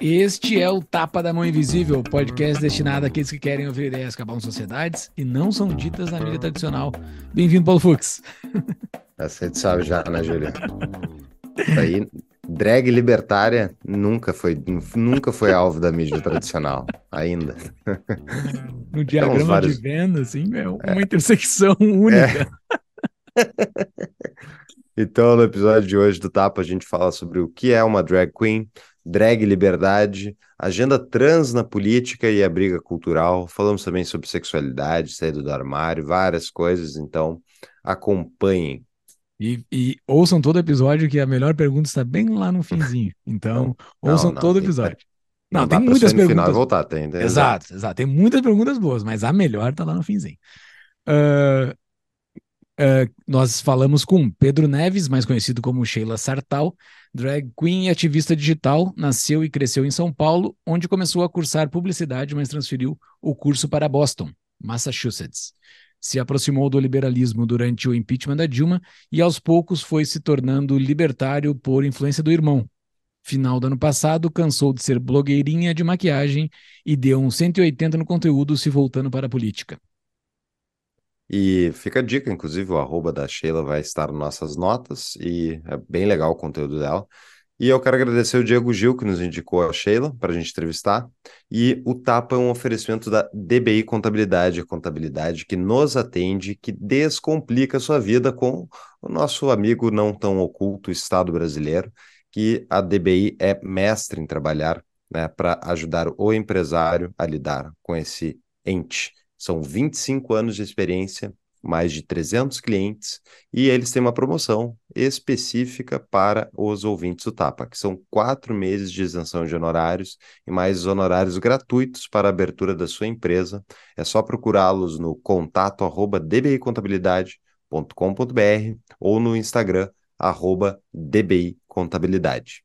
Este é o Tapa da Mão Invisível, podcast destinado àqueles que querem ouvir ideias que acabam sociedades e não são ditas na mídia tradicional. Bem-vindo, Paulo Fux. Essa sabe já, né, Júlia? Aí, drag libertária nunca foi, nunca foi alvo da mídia tradicional, ainda. No diagrama vários... de venda, assim, é uma intersecção única. É. então, no episódio de hoje do Tapa, a gente fala sobre o que é uma drag queen, drag liberdade, agenda trans na política e a briga cultural. Falamos também sobre sexualidade, saída do armário, várias coisas. Então, acompanhem. E, e, ouçam todo episódio, que a melhor pergunta está bem lá no finzinho. Então, não, ouçam não, todo tem, episódio. Não, não tem muitas perguntas. Final voltar, tem, tem, exato, exato. Tem muitas perguntas boas, mas a melhor está lá no finzinho. Uh, uh, nós falamos com Pedro Neves, mais conhecido como Sheila Sartal, Drag queen e ativista digital, nasceu e cresceu em São Paulo, onde começou a cursar publicidade, mas transferiu o curso para Boston, Massachusetts. Se aproximou do liberalismo durante o impeachment da Dilma e aos poucos foi se tornando libertário por influência do irmão. Final do ano passado, cansou de ser blogueirinha de maquiagem e deu um 180 no conteúdo, se voltando para a política. E fica a dica, inclusive, o arroba da Sheila vai estar nas nossas notas e é bem legal o conteúdo dela. E eu quero agradecer o Diego Gil, que nos indicou a Sheila para a gente entrevistar. E o Tapa é um oferecimento da DBI Contabilidade, contabilidade que nos atende, que descomplica a sua vida com o nosso amigo não tão oculto Estado brasileiro, que a DBI é mestre em trabalhar né, para ajudar o empresário a lidar com esse ente são 25 anos de experiência, mais de 300 clientes, e eles têm uma promoção específica para os ouvintes do Tapa, que são quatro meses de isenção de honorários e mais honorários gratuitos para a abertura da sua empresa. É só procurá-los no contato arroba dbicontabilidade.com.br ou no Instagram arroba dbicontabilidade.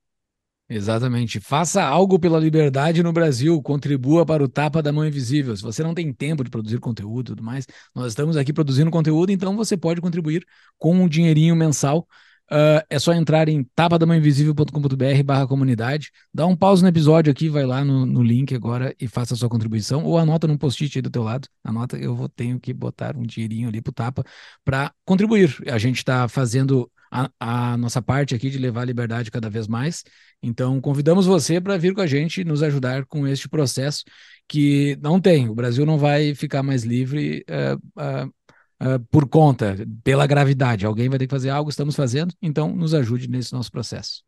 Exatamente. Faça algo pela liberdade no Brasil, contribua para o Tapa da Mão Invisível. Se você não tem tempo de produzir conteúdo e tudo mais, nós estamos aqui produzindo conteúdo, então você pode contribuir com um dinheirinho mensal. Uh, é só entrar em tapadamãoinvisível.com.br barra comunidade, dá um pause no episódio aqui, vai lá no, no link agora e faça a sua contribuição, ou anota num post-it aí do teu lado, anota, eu vou, tenho que botar um dinheirinho ali pro Tapa para contribuir. A gente está fazendo a, a, nossa parte aqui de levar a liberdade cada vez mais. Então, convidamos você para vir com a gente nos ajudar com este processo que não tem. O Brasil não vai ficar mais livre uh, uh, uh, por conta, pela gravidade. Alguém vai ter que fazer algo, estamos fazendo, então nos ajude nesse nosso processo.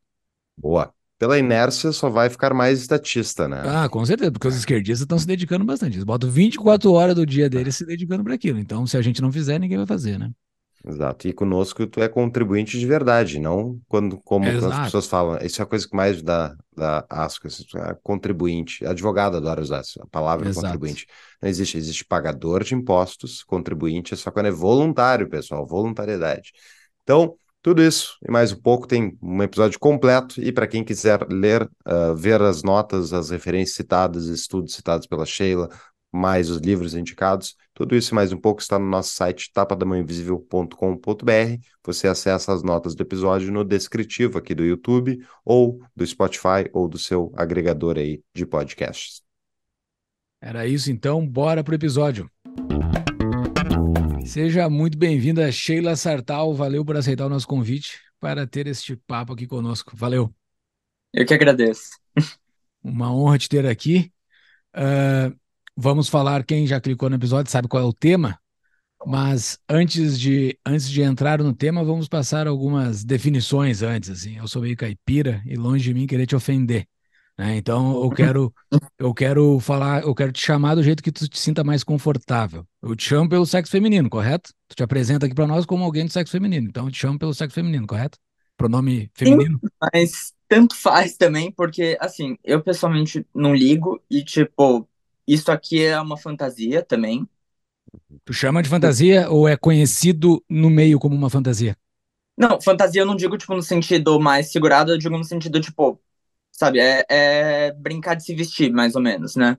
Boa. Pela inércia, só vai ficar mais estatista, né? Ah, com certeza, porque os esquerdistas estão se dedicando bastante. Eles botam 24 horas do dia deles se dedicando para aquilo. Então, se a gente não fizer, ninguém vai fazer, né? Exato. E conosco tu é contribuinte de verdade, não quando, como as pessoas falam. Isso é a coisa que mais dá, dá asco, é contribuinte. Advogado adora usar a palavra Exato. contribuinte. Não existe, existe pagador de impostos, contribuinte, é só quando é voluntário, pessoal, voluntariedade. Então, tudo isso e mais um pouco tem um episódio completo. E para quem quiser ler, uh, ver as notas, as referências citadas, estudos citados pela Sheila, mais os livros indicados. Tudo isso e mais um pouco está no nosso site tapadamãoinvisível.com.br. Você acessa as notas do episódio no descritivo aqui do YouTube ou do Spotify ou do seu agregador aí de podcasts. Era isso então, bora pro episódio. Seja muito bem-vinda, Sheila Sartal. Valeu por aceitar o nosso convite para ter este papo aqui conosco. Valeu. Eu que agradeço. Uma honra te ter aqui. Uh, Vamos falar, quem já clicou no episódio sabe qual é o tema, mas antes de, antes de entrar no tema, vamos passar algumas definições antes. Assim. Eu sou meio caipira e longe de mim querer te ofender. Né? Então eu quero, eu quero falar, eu quero te chamar do jeito que tu te sinta mais confortável. Eu te chamo pelo sexo feminino, correto? Tu te apresenta aqui para nós como alguém do sexo feminino. Então eu te chamo pelo sexo feminino, correto? Pronome feminino? Sim, mas tanto faz também, porque assim, eu pessoalmente não ligo e tipo, isso aqui é uma fantasia também. Tu chama de fantasia ou é conhecido no meio como uma fantasia? Não, fantasia eu não digo, tipo, no sentido mais segurado, eu digo no sentido, tipo, sabe, é, é brincar de se vestir, mais ou menos, né?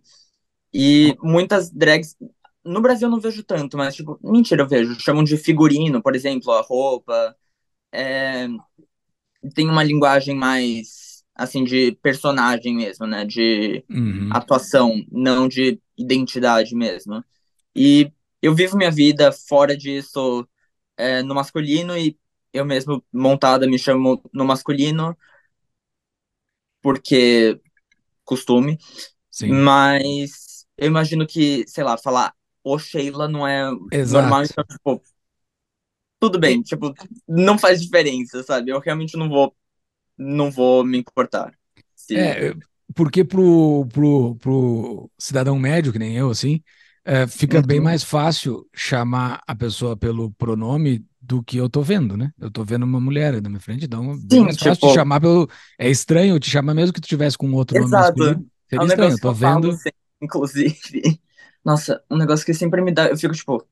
E muitas drags, no Brasil eu não vejo tanto, mas, tipo, mentira, eu vejo, chamam de figurino, por exemplo, a roupa, é, tem uma linguagem mais, assim, de personagem mesmo, né? De Uhum. atuação, não de identidade mesmo. E eu vivo minha vida fora disso, é, no masculino, e eu mesmo, montada, me chamo no masculino, porque costume, Sim, mas eu imagino que, sei lá, falar o Sheila não é normal, exato. então, tipo, tudo bem, tipo, não faz diferença, sabe? Eu realmente não vou, não vou me importar. Se... É, porque pro, pro, pro cidadão médio, que nem eu, assim, é, fica bem Uhum. mais fácil chamar a pessoa pelo pronome do que eu tô vendo, né? Eu tô vendo uma mulher na minha frente, então é bem mais fácil te tipo, chamar pelo. É estranho eu te chamar mesmo que tu tivesse com outro nome exato. masculino. É Seria um estranho, eu tô eu vendo. sempre, inclusive. Nossa, um negócio que sempre me dá, eu fico tipo, o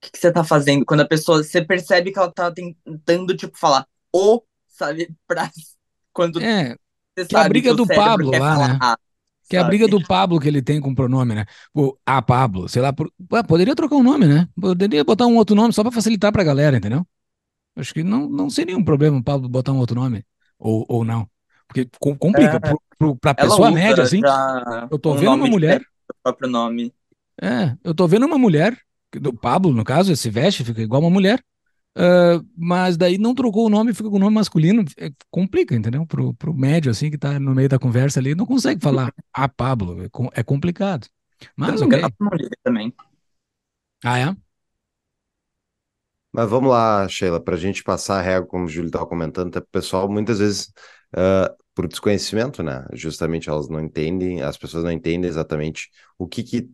que que você tá fazendo? Quando a pessoa, você percebe que ela tá tentando, tipo, falar o, sabe, pra quando É, você que é a sabe que briga o do Pablo lá, falar né? A, Que é a briga sabe? do Pablo que ele tem com o pronome, né? Pô, ah, Pablo, sei lá, por... Ué, poderia trocar o nome, né? Poderia botar um outro nome só pra facilitar pra galera, entendeu? Acho que não, não seria um problema o Pablo botar um outro nome. Ou, ou não. Porque com- complica. É, Pro, pro, pra pessoa média, assim, eu tô um vendo uma mulher. próprio nome. É, eu tô vendo uma mulher, do Pablo, no caso, esse veste, fica igual uma mulher. Ah, mas daí não trocou o nome, fica com o nome masculino. é, complica, entendeu? Pro, pro médio, assim, que tá no meio da conversa ali, não consegue falar a Pablo. É, é complicado. Mas me engano, ok. ela não liga também. Ah, é? Mas vamos lá, Sheila, para a gente passar a régua, como o Júlio estava comentando, até o pessoal muitas vezes, ah, por desconhecimento, né? Justamente elas não entendem, as pessoas não entendem exatamente o que, que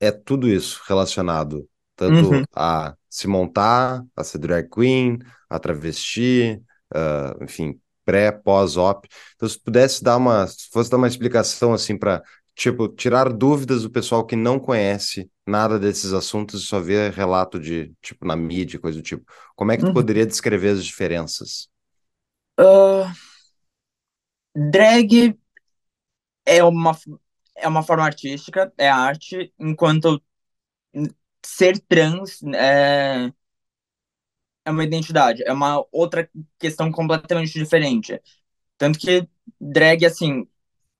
é tudo isso relacionado, Uhum. tanto a se montar, a ser drag queen, a travesti, ah, enfim, pré, pós-op. Então, se pudesse dar uma, se fosse dar uma explicação assim para, tipo, tirar dúvidas do pessoal que não conhece nada desses assuntos e só vê relato de, tipo, na mídia, coisa do tipo. Como é que tu Uhum. poderia descrever as diferenças? Ah, drag é uma, é uma forma artística, é arte, enquanto ser trans é, é uma identidade, é uma outra questão completamente diferente. Tanto que drag, assim,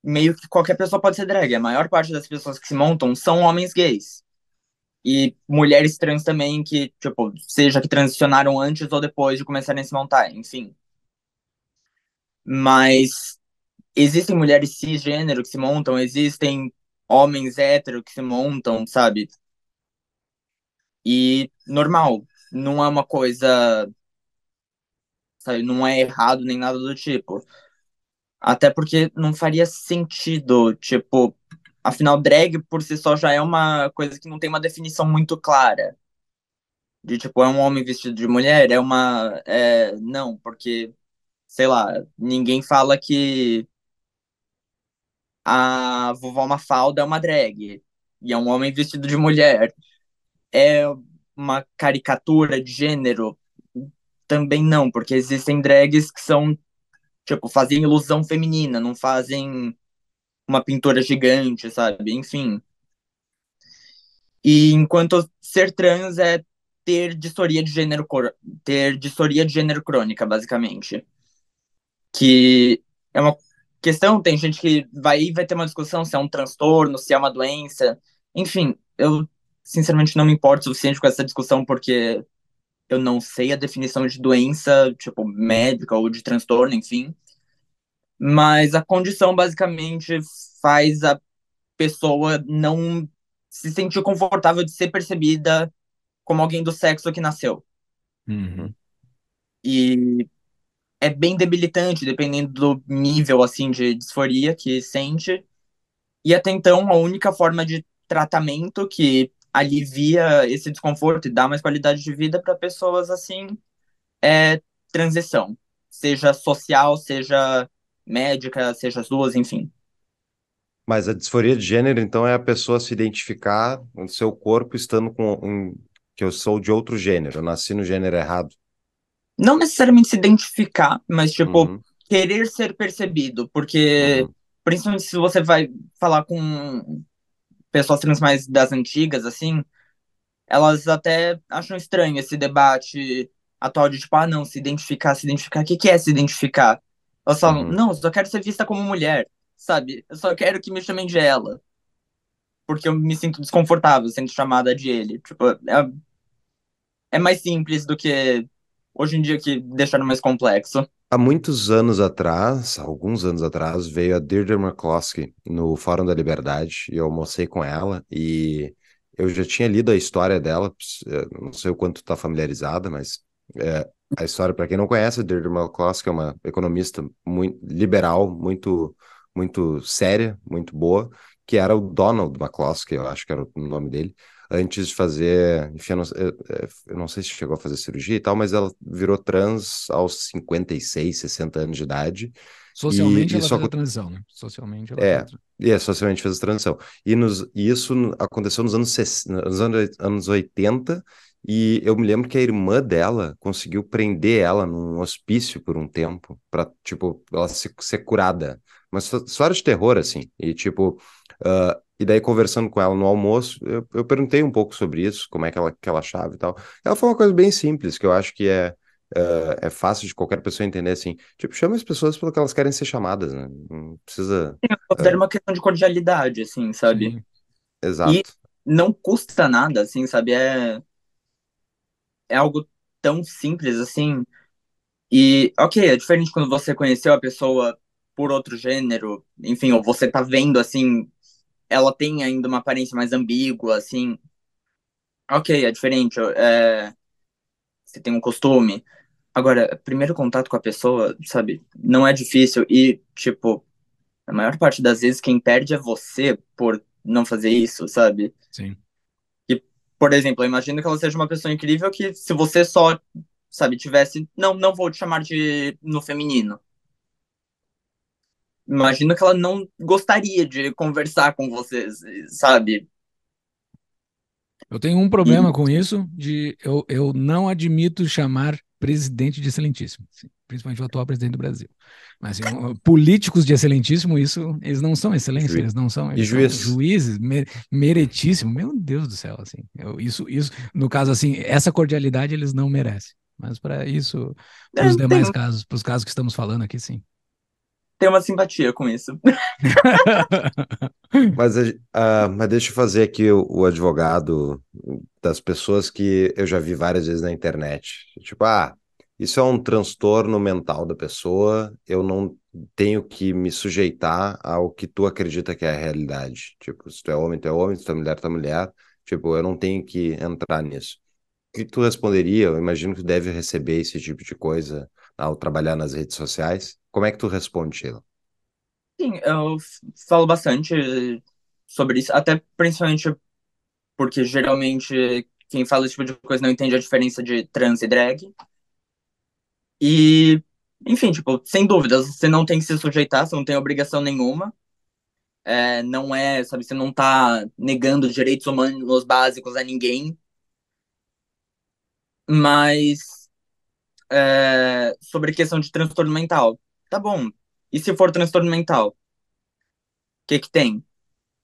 meio que qualquer pessoa pode ser drag. A maior parte das pessoas que se montam são homens gays. E mulheres trans também, que, tipo, seja que transicionaram antes ou depois de começarem a se montar, enfim. Mas existem mulheres cisgênero que se montam, existem homens hétero que se montam, sabe? E normal, não é uma coisa, sabe, não é errado nem nada do tipo. Até porque não faria sentido, tipo, afinal, drag por si só já é uma coisa que não tem uma definição muito clara. De tipo, é um homem vestido de mulher? É uma. É, não, porque, sei lá, ninguém fala que a vovó Mafalda é uma drag. E é um homem vestido de mulher. É uma caricatura de gênero? Também não, porque existem drags que são, tipo, fazem ilusão feminina, não fazem uma pintura gigante, sabe? Enfim. E enquanto ser trans é ter disforia de gênero, ter disforia de gênero crônica, basicamente. Que é uma questão, tem gente que vai vai ter uma discussão se é um transtorno, se é uma doença. Enfim, eu sinceramente não me importo o suficiente com essa discussão porque eu não sei a definição de doença, tipo, médica ou de transtorno, enfim. Mas a condição basicamente faz a pessoa não se sentir confortável de ser percebida como alguém do sexo que nasceu. Uhum. E é bem debilitante, dependendo do nível assim de disforia que sente. E até então, a única forma de tratamento que alivia esse desconforto e dá mais qualidade de vida para pessoas assim é transição, seja social, seja médica, seja as duas, enfim. Mas a disforia de gênero, então, é a pessoa se identificar no seu corpo estando com um, que eu sou de outro gênero, eu nasci no gênero errado. não necessariamente se identificar, mas tipo uhum. querer ser percebido, porque uhum. principalmente se você vai falar com pessoas trans mais das antigas, assim, elas até acham estranho esse debate atual de tipo, ah, não, se identificar, se identificar, o que, que é se identificar? Elas falam, uhum. não, eu só quero ser vista como mulher, sabe? Eu só quero que me chamem de ela. Porque eu me sinto desconfortável sendo chamada de ele. Tipo, é, é mais simples do que hoje em dia que deixaram mais complexo. Há muitos anos atrás, alguns anos atrás, veio a Deirdre McCloskey no Fórum da Liberdade e eu almocei com ela e eu já tinha lido a história dela, eh, não sei o quanto está familiarizada, mas é, a história, para quem não conhece, Deirdre McCloskey é uma economista muito liberal, muito, muito séria, muito boa, que era o Donald McCloskey, eu acho que era o nome dele, antes de fazer, enfim, eu não, eu, eu não, sei se chegou a fazer cirurgia e tal, mas ela virou trans aos 56, 60 anos de idade. Socialmente e, ela fez a transição, né? Socialmente ela é, fez... é, socialmente fez a transição. E, nos, e isso aconteceu nos anos, nos anos, anos 80, e eu me lembro que a irmã dela conseguiu prender ela num hospício por um tempo, para tipo, ela ser, ser curada. Mas história de terror, assim. E, tipo, uh, e daí, conversando com ela no almoço, eu, eu, perguntei um pouco sobre isso, como é que ela, que ela achava e tal. Ela falou uma coisa bem simples, que eu acho que é, uh, é fácil de qualquer pessoa entender, assim. Tipo, chama as pessoas pelo que elas querem ser chamadas, né? Não precisa... É, uma questão de cordialidade, assim, sabe? Sim. Exato. E não custa nada, assim, sabe? É, é algo tão simples, assim. E, ok, é diferente quando você conheceu a pessoa por outro gênero, enfim, ou você tá vendo, assim, ela tem ainda uma aparência mais ambígua, assim. Ok, é diferente. É... Você tem um costume. Agora, primeiro contato com a pessoa, sabe, não é difícil. E, tipo, a maior parte das vezes quem perde é você por não fazer isso, sabe? Sim. E, por exemplo, eu imagino que ela seja uma pessoa incrível que se você só, sabe, tivesse. Não, não vou te chamar de no feminino imagino que ela não gostaria de conversar com vocês, sabe? Eu tenho um problema e... com isso, de eu, eu não admito chamar presidente de excelentíssimo, principalmente o atual presidente do Brasil. Mas assim, políticos de excelentíssimo, isso eles não são excelência, eles não são, eles juiz. são juízes, mer, meretíssimo. Meu Deus do céu, assim. Eu, isso, isso, no caso assim, essa cordialidade eles não merecem. Mas para isso, para os é, demais tem... casos, para os casos que estamos falando aqui, sim tenho uma simpatia com isso. mas, uh, mas deixa eu fazer aqui o, o, advogado das pessoas que eu já vi várias vezes na internet. Tipo, ah, isso é um transtorno mental da pessoa, eu não tenho que me sujeitar ao que tu acredita que é a realidade. Tipo, se tu é homem, tu é homem, se tu é mulher, tu é mulher. Tipo, eu não tenho que entrar nisso. O que tu responderia? Eu imagino que deve receber esse tipo de coisa ao trabalhar nas redes sociais. Como é que tu responde, Sheila? Sim, eu falo bastante sobre isso, até principalmente porque geralmente quem fala esse tipo de coisa não entende a diferença de trans e drag. E, enfim, tipo, sem dúvidas, você não tem que se sujeitar, você não tem obrigação nenhuma. É, não é, sabe, você não tá negando direitos humanos básicos a ninguém. Mas é, sobre questão de transtorno mental. Tá bom. E se for transtorno mental? O que que tem?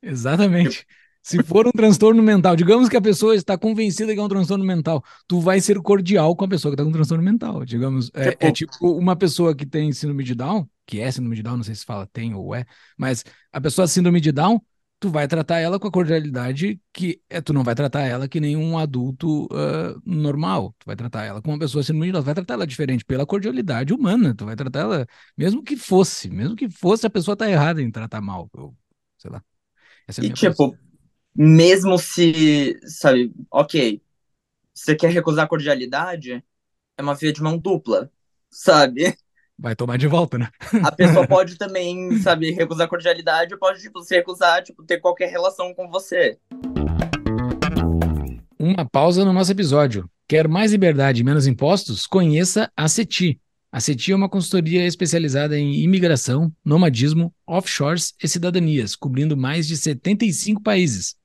Exatamente. Se for um transtorno mental, digamos que a pessoa está convencida que é um transtorno mental, tu vai ser cordial com a pessoa que está com transtorno mental. Digamos, é, tipo, é tipo uma pessoa que tem síndrome de Down, que é síndrome de Down, não sei se fala tem ou é, mas a pessoa síndrome de Down, tu vai tratar ela com a cordialidade que é, tu não vai tratar ela que nem um adulto uh, normal. Tu vai tratar ela como uma pessoa sendo muito, vai tratar ela diferente pela cordialidade humana. Tu vai tratar ela, mesmo que fosse, mesmo que fosse, a pessoa tá errada em tratar mal. Eu, sei lá. Essa é e tipo, mesmo se, sabe, ok, você quer recusar a cordialidade, é uma via de mão dupla, sabe? Vai tomar de volta, né? A pessoa pode também, sabe, recusar cordialidade, pode, tipo, se recusar, tipo, ter qualquer relação com você. Uma pausa no nosso episódio. Quer mais liberdade e menos impostos? Conheça a CETI. A CETI é uma consultoria especializada em imigração, nomadismo, offshores e cidadanias, cobrindo mais de 75 países.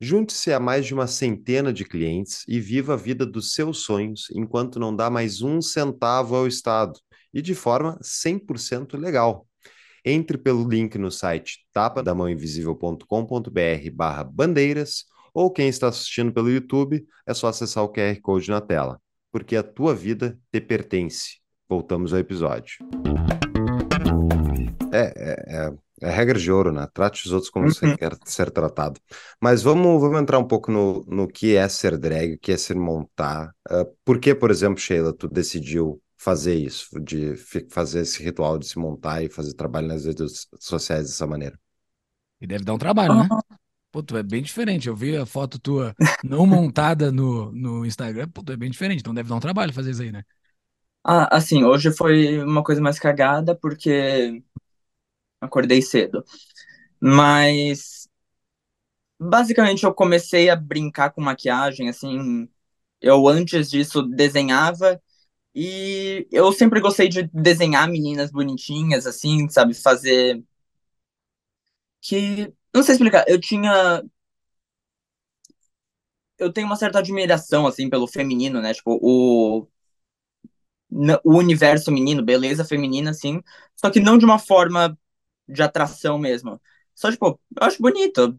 Junte-se a mais de uma centena de clientes e viva a vida dos seus sonhos enquanto não dá mais um centavo ao Estado e de forma 100% legal. Entre pelo link no site tapadamãoinvisível.com.br barra bandeiras ou quem está assistindo pelo YouTube é só acessar o QR Code na tela, porque a tua vida te pertence. Voltamos ao episódio. É, é, é, é regra de ouro, né? Trate os outros como uhum. você quer ser tratado. Mas vamos, vamos entrar um pouco no, no que é ser drag, o que é ser montar. Uh, por que, por exemplo, Sheila, tu decidiu fazer isso, de fazer esse ritual de se montar e fazer trabalho nas redes sociais dessa maneira? E deve dar um trabalho, né? Pô, tu é bem diferente. Eu vi a foto tua não montada no, no Instagram. Pô, tu é bem diferente. Então deve dar um trabalho fazer isso aí, né? Ah, assim, hoje foi uma coisa mais cagada porque acordei cedo. Mas basicamente eu comecei a brincar com maquiagem, assim, eu antes disso desenhava e eu sempre gostei de desenhar meninas bonitinhas, assim, sabe, fazer que não sei explicar, eu tinha eu tenho uma certa admiração assim pelo feminino, né? Tipo, o o universo menino, beleza feminina assim, só que não de uma forma de atração mesmo. Só, tipo, eu acho bonito.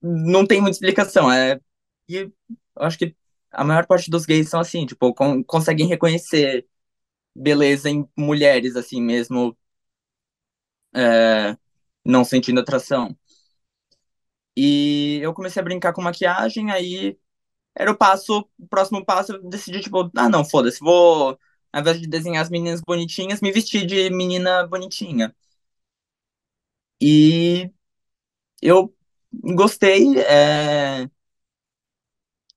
Não tem muita explicação. É... E eu acho que a maior parte dos gays são assim, tipo, con conseguem reconhecer beleza em mulheres, assim, mesmo é... não sentindo atração. E eu comecei a brincar com maquiagem, aí era o passo, o próximo passo, eu decidi, tipo, ah, não, foda-se, vou ao invés de desenhar as meninas bonitinhas, me vestir de menina bonitinha. E eu gostei, é,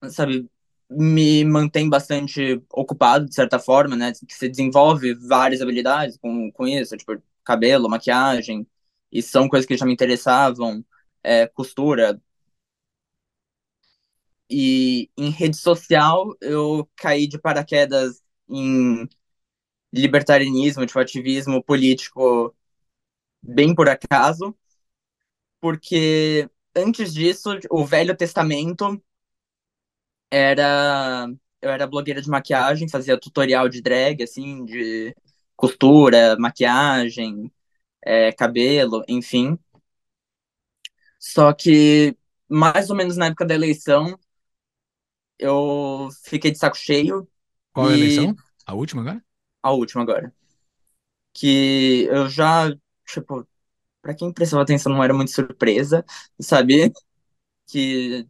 sabe, me mantém bastante ocupado, de certa forma, né? Você desenvolve várias habilidades com, com isso, tipo, cabelo, maquiagem, e são coisas que já me interessavam, é, costura. E em rede social, eu caí de paraquedas em libertarianismo, tipo, ativismo político bem por acaso, porque antes disso, o Velho Testamento era eu era blogueira de maquiagem, fazia tutorial de drag, assim, de costura, maquiagem, é, cabelo, enfim. Só que mais ou menos na época da eleição, eu fiquei de saco cheio. Qual e... a eleição? A última agora? A última agora. Que eu já, tipo, pra quem prestava atenção não era muito surpresa, sabe? Que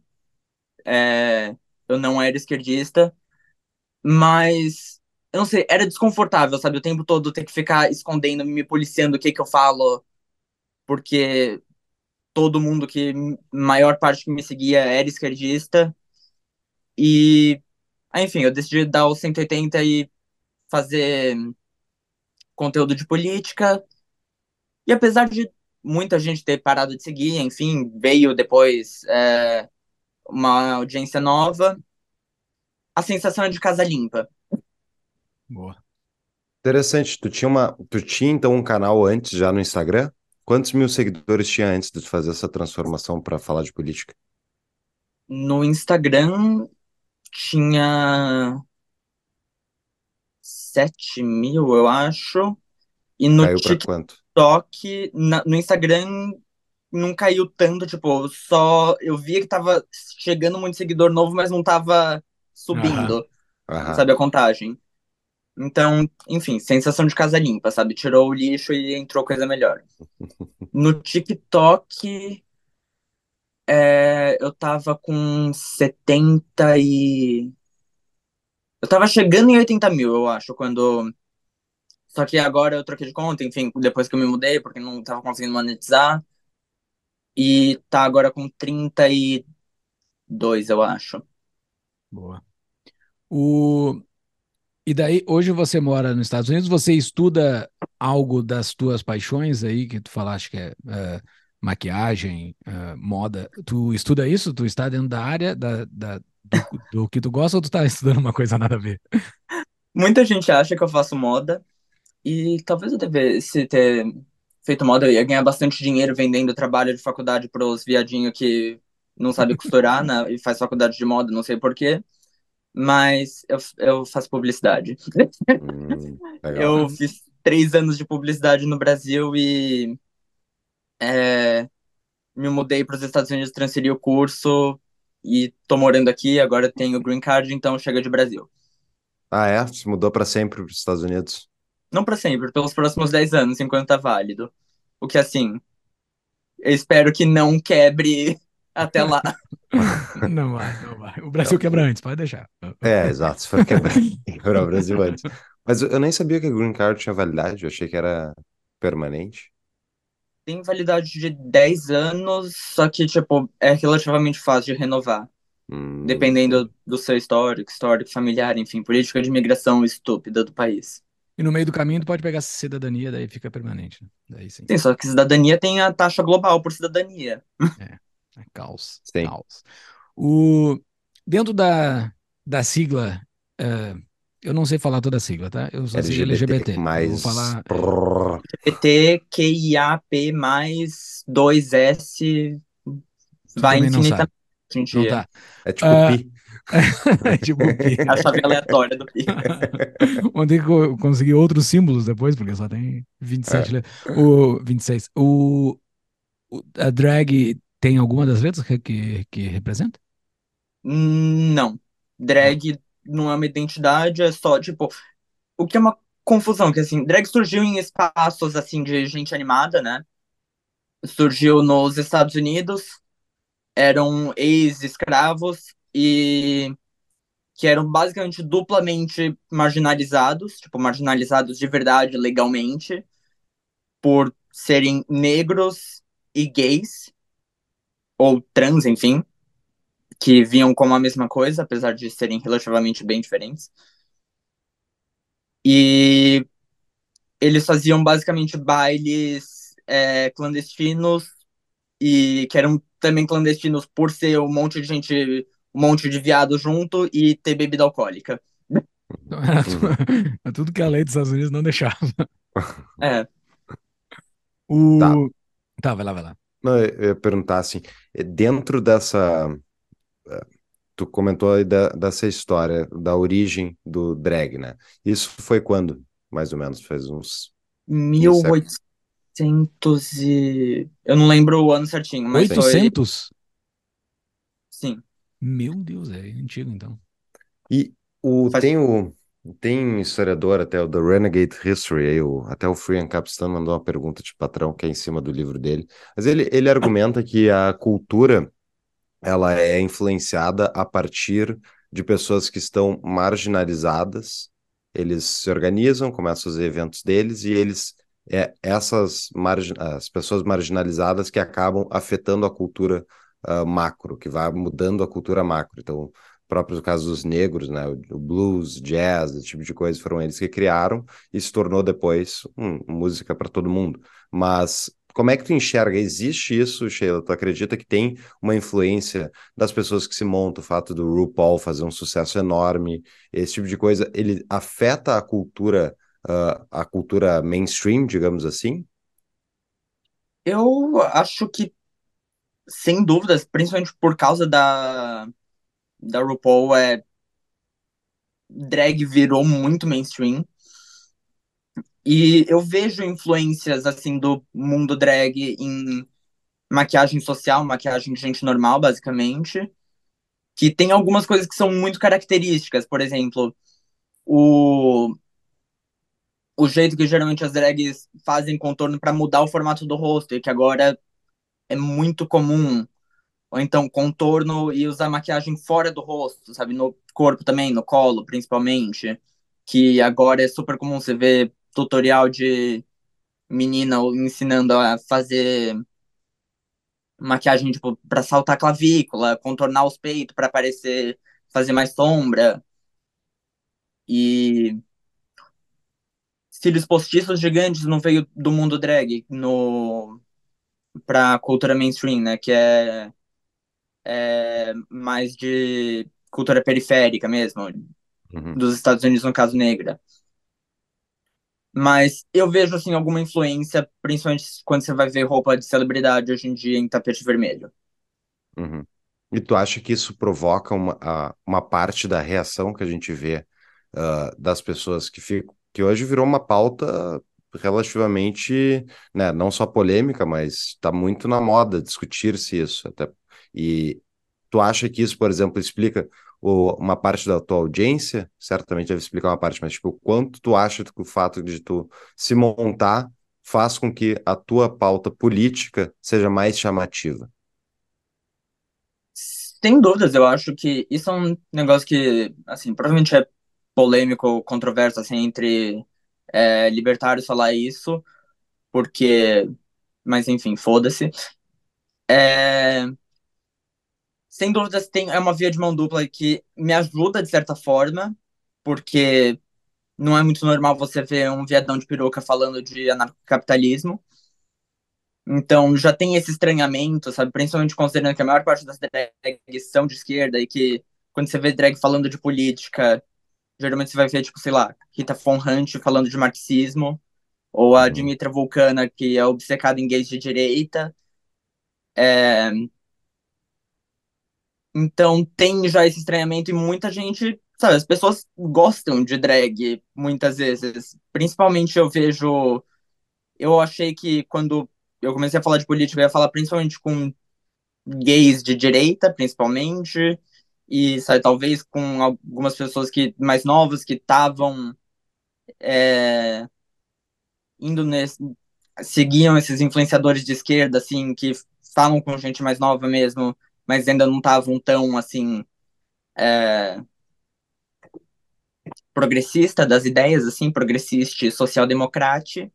é, eu não era esquerdista, mas eu não sei, era desconfortável, sabe? O tempo todo ter que ficar escondendo, me policiando o que que eu falo, porque todo mundo que, maior parte que me seguia era esquerdista. E, enfim, eu decidi dar o 180 e fazer conteúdo de política. E apesar de muita gente ter parado de seguir, enfim, veio depois é, uma audiência nova, a sensação é de casa limpa. Boa. Interessante. Tu tinha uma, tu tinha então um canal antes já no Instagram? Quantos mil seguidores tinha antes de fazer essa transformação para falar de política? No Instagram tinha 7 mil, eu acho. E no Caiu? TikTok, na, no Instagram não caiu tanto, tipo, só eu via que tava chegando muito seguidor novo, mas não tava subindo, sabe, a contagem. Então, enfim, sensação de casa limpa, sabe? Tirou o lixo e entrou coisa melhor. No TikTok, é, eu tava com 70 e. Eu tava chegando em 80 mil, eu acho, quando. Só que agora eu troquei de conta, enfim, depois que eu me mudei, porque não tava conseguindo monetizar. E tá agora com 32, eu acho. Boa. O... E daí, hoje você mora nos Estados Unidos, você estuda algo das tuas paixões aí, que tu falaste que é uh, maquiagem, uh, moda. Tu estuda isso? Tu está dentro da área da, da do, do, que tu gosta ou tu está estudando uma coisa nada a ver? Muita gente acha que eu faço moda e talvez eu devesse ter feito moda, eu ia ganhar bastante dinheiro vendendo trabalho de faculdade para os viadinhos que não sabe costurar né, e faz faculdade de moda, não sei porquê. Mas eu, eu faço publicidade. Hum, legal. Eu fiz três anos de publicidade no Brasil e é, me mudei para os Estados Unidos, transferi o curso e tô morando aqui. Agora tenho green card, então chega de Brasil. Ah, é? Você mudou para sempre para os Estados Unidos? Não para sempre, pelos próximos 10 anos, enquanto tá válido. O que, assim, eu espero que não quebre até lá. Não vai, não vai. O Brasil quebra antes, pode deixar. É, exato. Se for quebrar, quebrar o Brasil antes. Mas eu nem sabia que a Green Card tinha validade, eu achei que era permanente. Tem validade de 10 anos, só que, tipo, é relativamente fácil de renovar. Hum, Dependendo do seu histórico, histórico familiar, enfim, política de imigração estúpida do país. E no meio do caminho tu pode pegar cidadania, daí fica permanente. né? Daí sim. Sim, só que cidadania tem a taxa global por cidadania. É caos. Sim. caos. O, dentro da, da sigla, eh, eu não sei falar toda a sigla, tá? Eu só sei LGBT. Eu mais... vou falar. Mais 2S vai não infinitamente sabe. Não tá. É tipo Ah, pi. É tipo. A chave aleatória do PI. Ter que co- conseguir outros símbolos depois, porque só tem 27 letras. O 26. O, o- a drag tem alguma das letras que, que, que representa? Hum, Não. Drag não é uma identidade, é só, tipo, o que é uma confusão, que assim, drag surgiu em espaços assim de gente animada, né? Surgiu nos Estados Unidos, eram ex-escravos e que eram basicamente duplamente marginalizados, tipo, marginalizados de verdade, legalmente, por serem negros e gays, ou trans, enfim, que viam como a mesma coisa, apesar de serem relativamente bem diferentes. E eles faziam basicamente bailes é, clandestinos e que eram também clandestinos por ser um monte de gente, um monte de viado junto e ter bebida alcoólica. Era é tudo que a lei dos Estados Unidos não deixava. É, O... Tá. Tá, vai lá, vai lá. Não, eu ia perguntar assim, dentro dessa, eh, tu comentou aí da- dessa história, da origem do drag, né? Isso foi quando, mais ou menos? Faz uns... 1800 e... Eu não lembro o ano certinho, mas foi... 800? Meu Deus, é antigo então. E o, tem o tem um historiador até o The Renegade History, aí o, até o Free Capstan mandou uma pergunta de patrão que é em cima do livro dele. Mas ele, ele argumenta que a cultura ela é influenciada a partir de pessoas que estão marginalizadas. Eles se organizam, começam fazer eventos deles e eles é essas margin, as pessoas marginalizadas que acabam afetando a cultura ah, macro, que vai mudando a cultura macro. Então, próprio caso dos negros, né, o, blues, jazz, esse tipo de coisa, foram eles que criaram e se tornou depois hum, música para todo mundo. Mas como é que tu enxerga? Existe isso, Sheila? Tu acredita que tem uma influência das pessoas que se montam, o fato do RuPaul fazer um sucesso enorme, esse tipo de coisa, ele afeta a cultura, ah, a cultura mainstream, digamos assim? Eu acho que, sem dúvidas, principalmente por causa da, da RuPaul, é, drag virou muito mainstream. E eu vejo influências, assim, do mundo drag em maquiagem social, maquiagem de gente normal, basicamente. Que tem algumas coisas que são muito características. Por exemplo, o, o jeito que geralmente as drags fazem contorno para mudar o formato do rosto, e que agora é muito comum. Ou então contorno e usar maquiagem fora do rosto, sabe? No corpo também, no colo, principalmente. Que agora é super comum você ver tutorial de menina ensinando a fazer maquiagem, tipo, pra saltar a clavícula, contornar os peitos para parecer, fazer mais sombra. E cílios postiços gigantes não veio do mundo drag no pra cultura mainstream, né? Que é, é mais de cultura periférica mesmo, Uhum. dos Estados Unidos, no caso negra. Mas eu vejo, assim, alguma influência, principalmente quando você vai ver roupa de celebridade hoje em dia em tapete vermelho. Uhum. E tu acha que isso provoca uma, a- uma parte da reação que a gente vê ah, das pessoas que ficam, que hoje virou uma pauta relativamente, né, não só polêmica, mas está muito na moda discutir-se isso. Até, e tu acha que isso, por exemplo, explica o- uma parte da tua audiência? Certamente deve explicar uma parte, mas tipo, quanto tu acha que o fato de tu se montar faz com que a tua pauta política seja mais chamativa? Sem dúvidas, eu acho que isso é um negócio que, assim, provavelmente é polêmico, controverso, assim, entre é, libertários falar isso, porque, mas enfim, foda-se. É, sem dúvidas, tem, é uma via de mão dupla que me ajuda de certa forma, porque não é muito normal você ver um viadão de peruca falando de anarcocapitalismo. Então já tem esse estranhamento, sabe? Principalmente considerando que a maior parte das drags são de esquerda e que quando você vê drag falando de política, geralmente você vai ver, tipo, sei lá, Rita Von Hunt falando de marxismo, ou a Uhum. Dimitra Vulcana, que é obcecada em gays de direita. É, Então tem já esse estranhamento e muita gente, sabe, as pessoas gostam de drag muitas vezes. Principalmente eu vejo. Eu achei que quando eu comecei a falar de política, eu ia falar principalmente com gays de direita, principalmente, e sabe, talvez com algumas pessoas que mais novas que estavam é, indo nesse, seguiam esses influenciadores de esquerda, assim, que falam com gente mais nova mesmo, mas ainda não estavam tão assim é, progressista das ideias, assim, progressista, social-democrate,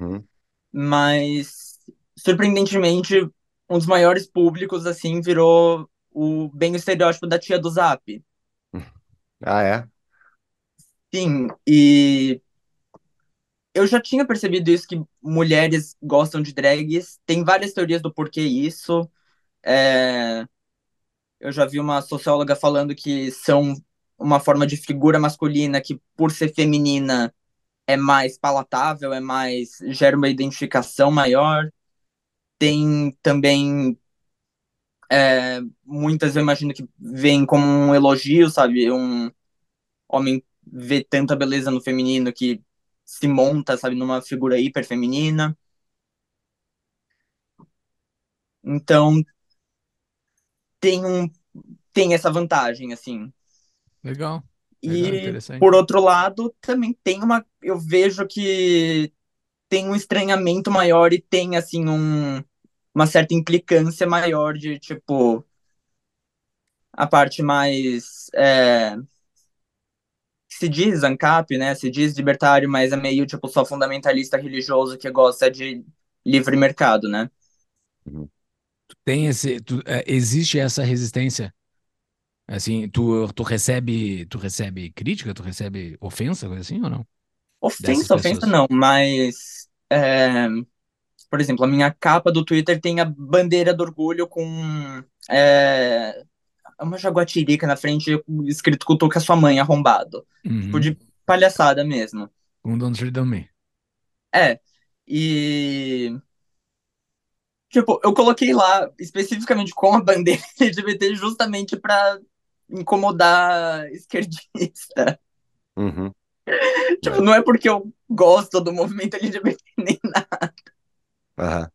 Uhum. mas surpreendentemente um dos maiores públicos assim virou o bem o estereótipo da tia do Zap. Ah, é? Sim, e eu já tinha percebido isso que mulheres gostam de drags. Tem várias teorias do porquê isso. É, Eu já vi uma socióloga falando que são uma forma de figura masculina que, por ser feminina, é mais palatável, é mais gera uma identificação maior. Tem também é, muitas eu imagino que veem como um elogio, sabe? Um homem vê tanta beleza no feminino que se monta, sabe, numa figura hiper feminina. Então tem um tem essa vantagem assim. Legal. Legal, E por outro lado, também tem uma eu vejo que tem um estranhamento maior e tem assim um uma certa implicância maior de tipo a parte mais é, se diz ANCAP, né? Se diz libertário, mas é meio tipo só fundamentalista religioso que gosta de livre mercado, né? Uhum. Tem esse, tu- é, existe essa resistência? Assim, tu, tu recebe, tu recebe crítica, tu recebe ofensa, coisa assim ou não? Ofensa, ofensa não, mas é, por exemplo, a minha capa do Twitter tem a bandeira do orgulho com é, uma jaguatirica na frente escrito cutuca sua mãe arrombado. Tipo Uhum. de palhaçada mesmo. Don't Treat On Me. É, e tipo, eu coloquei lá especificamente com a bandeira LGBT justamente pra incomodar esquerdista. Uhum. Tipo, não é porque eu gosto do movimento LGBT nem nada. Aham.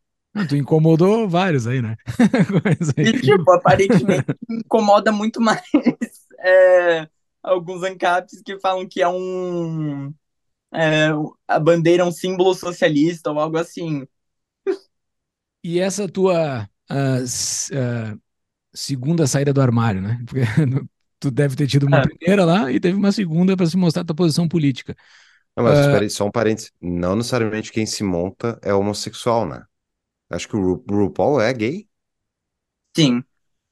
Tu incomodou vários aí, né? Aí. E, tipo, aparentemente incomoda muito mais é, alguns ANCAPs que falam que é um. é, a bandeira é um símbolo socialista ou algo assim. E essa tua s- ah, segunda saída do armário, né? Porque tu deve ter tido uma É. primeira lá e teve uma segunda para se mostrar tua posição política. Não, mas Ah. espera aí, só um parênteses. Não necessariamente quem se monta é homossexual, né? Acho que o Ru- RuPaul é gay. Sim.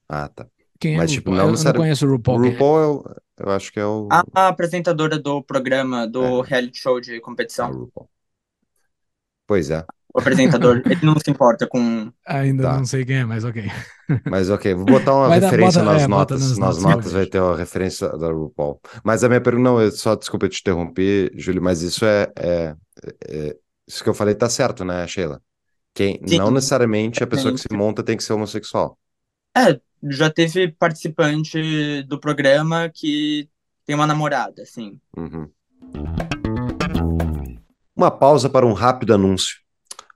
Ah, tá. Quem é Mas, o tipo, não Eu não conheço o O RuPaul. quem é? RuPaul é o, eu acho que é o, A apresentadora do programa, do É. reality show de é o competição. RuPaul. Pois é. O apresentador, ele não se importa com. Ainda Tá. não sei quem é, mas ok. Mas ok, vou botar uma dar- referência bota- nas é, bota notas. nas Nas notas, vai ter a referência da RuPaul. Mas a minha pergunta, não, eu só desculpa te interromper, Júlio, mas isso é, é- é- Isso que eu falei tá certo, né, Sheila? Quem, Sim. não necessariamente a pessoa que se monta tem que ser homossexual. É, já teve participante do programa que tem uma namorada, assim. Uhum. Uma pausa para um rápido anúncio.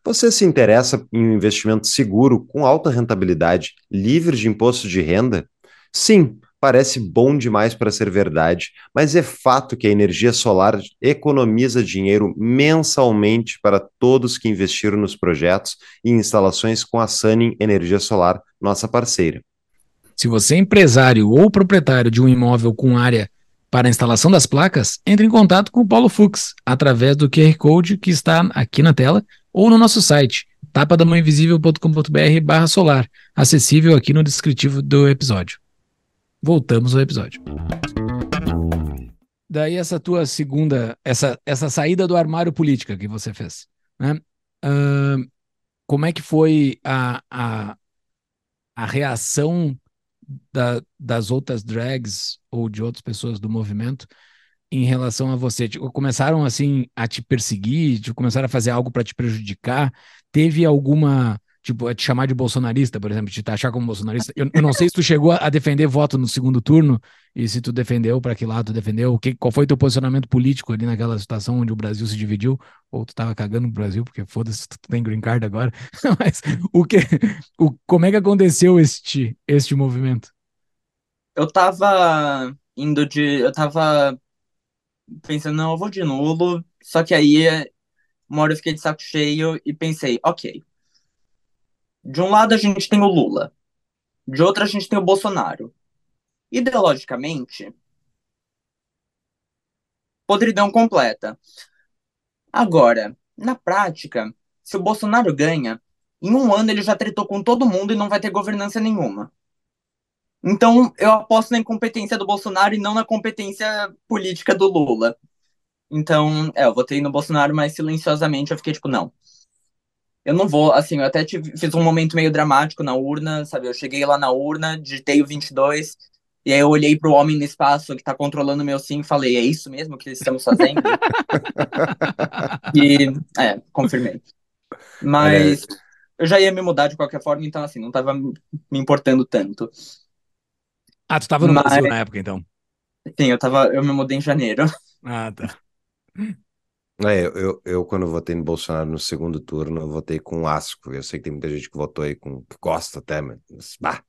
Você se interessa em um investimento seguro, com alta rentabilidade, livre de imposto de renda? Sim, parece bom demais para ser verdade, mas é fato que a energia solar economiza dinheiro mensalmente para todos que investiram nos projetos e instalações com a Sunning Energia Solar, nossa parceira. Se você é empresário ou proprietário de um imóvel com área para a instalação das placas, entre em contato com o Paulo Fux através do QR Code que está aqui na tela ou no nosso site tapadamãoinvisível.com.br solar, acessível aqui no descritivo do episódio. Voltamos ao episódio. Daí essa tua segunda, essa, essa saída do armário política que você fez, né? Uh, como é que foi a, a, a reação da, das outras drags ou de outras pessoas do movimento em relação a você? Tipo, começaram assim a te perseguir, tipo, começaram a fazer algo para te prejudicar? Teve alguma, tipo, te chamar de bolsonarista, por exemplo, te taxar como bolsonarista? Eu, eu não sei se tu chegou a defender voto no segundo turno e se tu defendeu, para que lado tu defendeu, que, qual foi teu posicionamento político ali naquela situação onde o Brasil se dividiu, ou tu tava cagando pro Brasil, porque foda-se, tu tem green card agora. Mas o que, o, como é que aconteceu este, este movimento? Eu tava indo de. Eu tava pensando, não, eu vou de nulo. Só que aí, uma hora eu fiquei de saco cheio e pensei, ok. De um lado a gente tem o Lula, de outro a gente tem o Bolsonaro. Ideologicamente, podridão completa. Agora, na prática, se o Bolsonaro ganha, em um ano ele já tretou com todo mundo e não vai ter governança nenhuma. Então, eu aposto na incompetência do Bolsonaro e não na competência política do Lula. Então, é, eu votei no Bolsonaro, mas silenciosamente eu fiquei tipo, não. Eu não vou, assim, eu até tive, fiz um momento meio dramático na urna, sabe? Eu cheguei lá na urna, digitei o 22, e aí eu olhei pro homem no espaço que tá controlando meu sim e falei, é isso mesmo que estamos fazendo? e, é, confirmei. Mas eu já ia me mudar de qualquer forma, então, assim, não tava me importando tanto. Ah, tu tava no Mas... Brasil na época, então? Sim, eu tava, eu me mudei em janeiro. Ah, tá. É, eu, eu, quando votei no Bolsonaro no segundo turno, eu votei com asco. Eu sei que tem muita gente que votou aí com que gosta até, mas bah,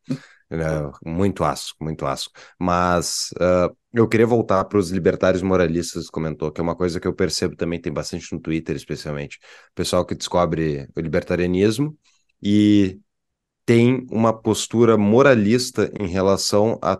né, muito asco, muito asco. Mas uh, eu queria voltar para os libertários moralistas, comentou, que é uma coisa que eu percebo também, tem bastante no Twitter, especialmente. O pessoal que descobre o libertarianismo e tem uma postura moralista em relação a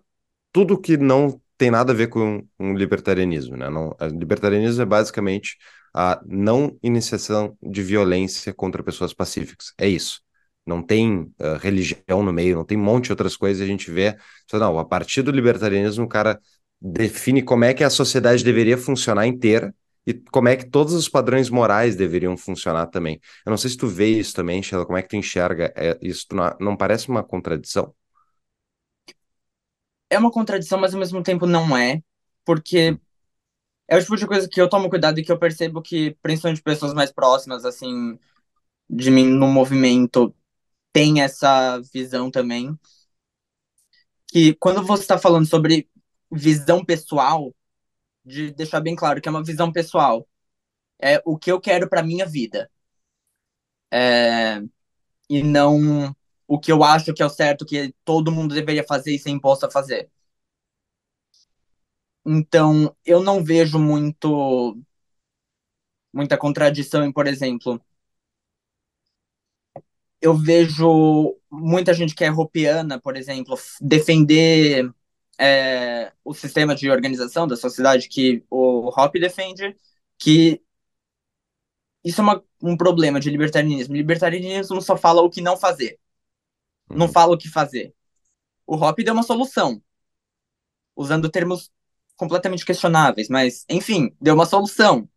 tudo que não tem nada a ver com o libertarianismo, né? Não, libertarianismo é basicamente a não iniciação de violência contra pessoas pacíficas. É isso. Não tem uh, religião no meio, não tem um monte de outras coisas. A gente vê, não, a partir do libertarianismo, o cara define como é que a sociedade deveria funcionar inteira e como é que todos os padrões morais deveriam funcionar também. Eu não sei se tu vê isso também, Sheila, como é que tu enxerga é, isso? Não, não parece uma contradição? É uma contradição, mas ao mesmo tempo não é, porque é o tipo de coisa que eu tomo cuidado e que eu percebo que, principalmente pessoas mais próximas, assim, de mim no movimento, tem essa visão também. Que quando você está falando sobre visão pessoal, de deixar bem claro que é uma visão pessoal. É o que eu quero para minha vida. É, e não o que eu acho que é o certo, que todo mundo deveria fazer e ser imposto a fazer. Então, eu não vejo muito muita contradição em, por exemplo, eu vejo muita gente que é ropiana, por exemplo, defender é, o sistema de organização da sociedade que o Hoppe defende, que isso é uma, um problema de libertarianismo. Libertarianismo só fala o que não fazer, não uhum. fala o que fazer. O Hoppe deu uma solução, usando termos completamente questionáveis, mas, enfim, deu uma solução.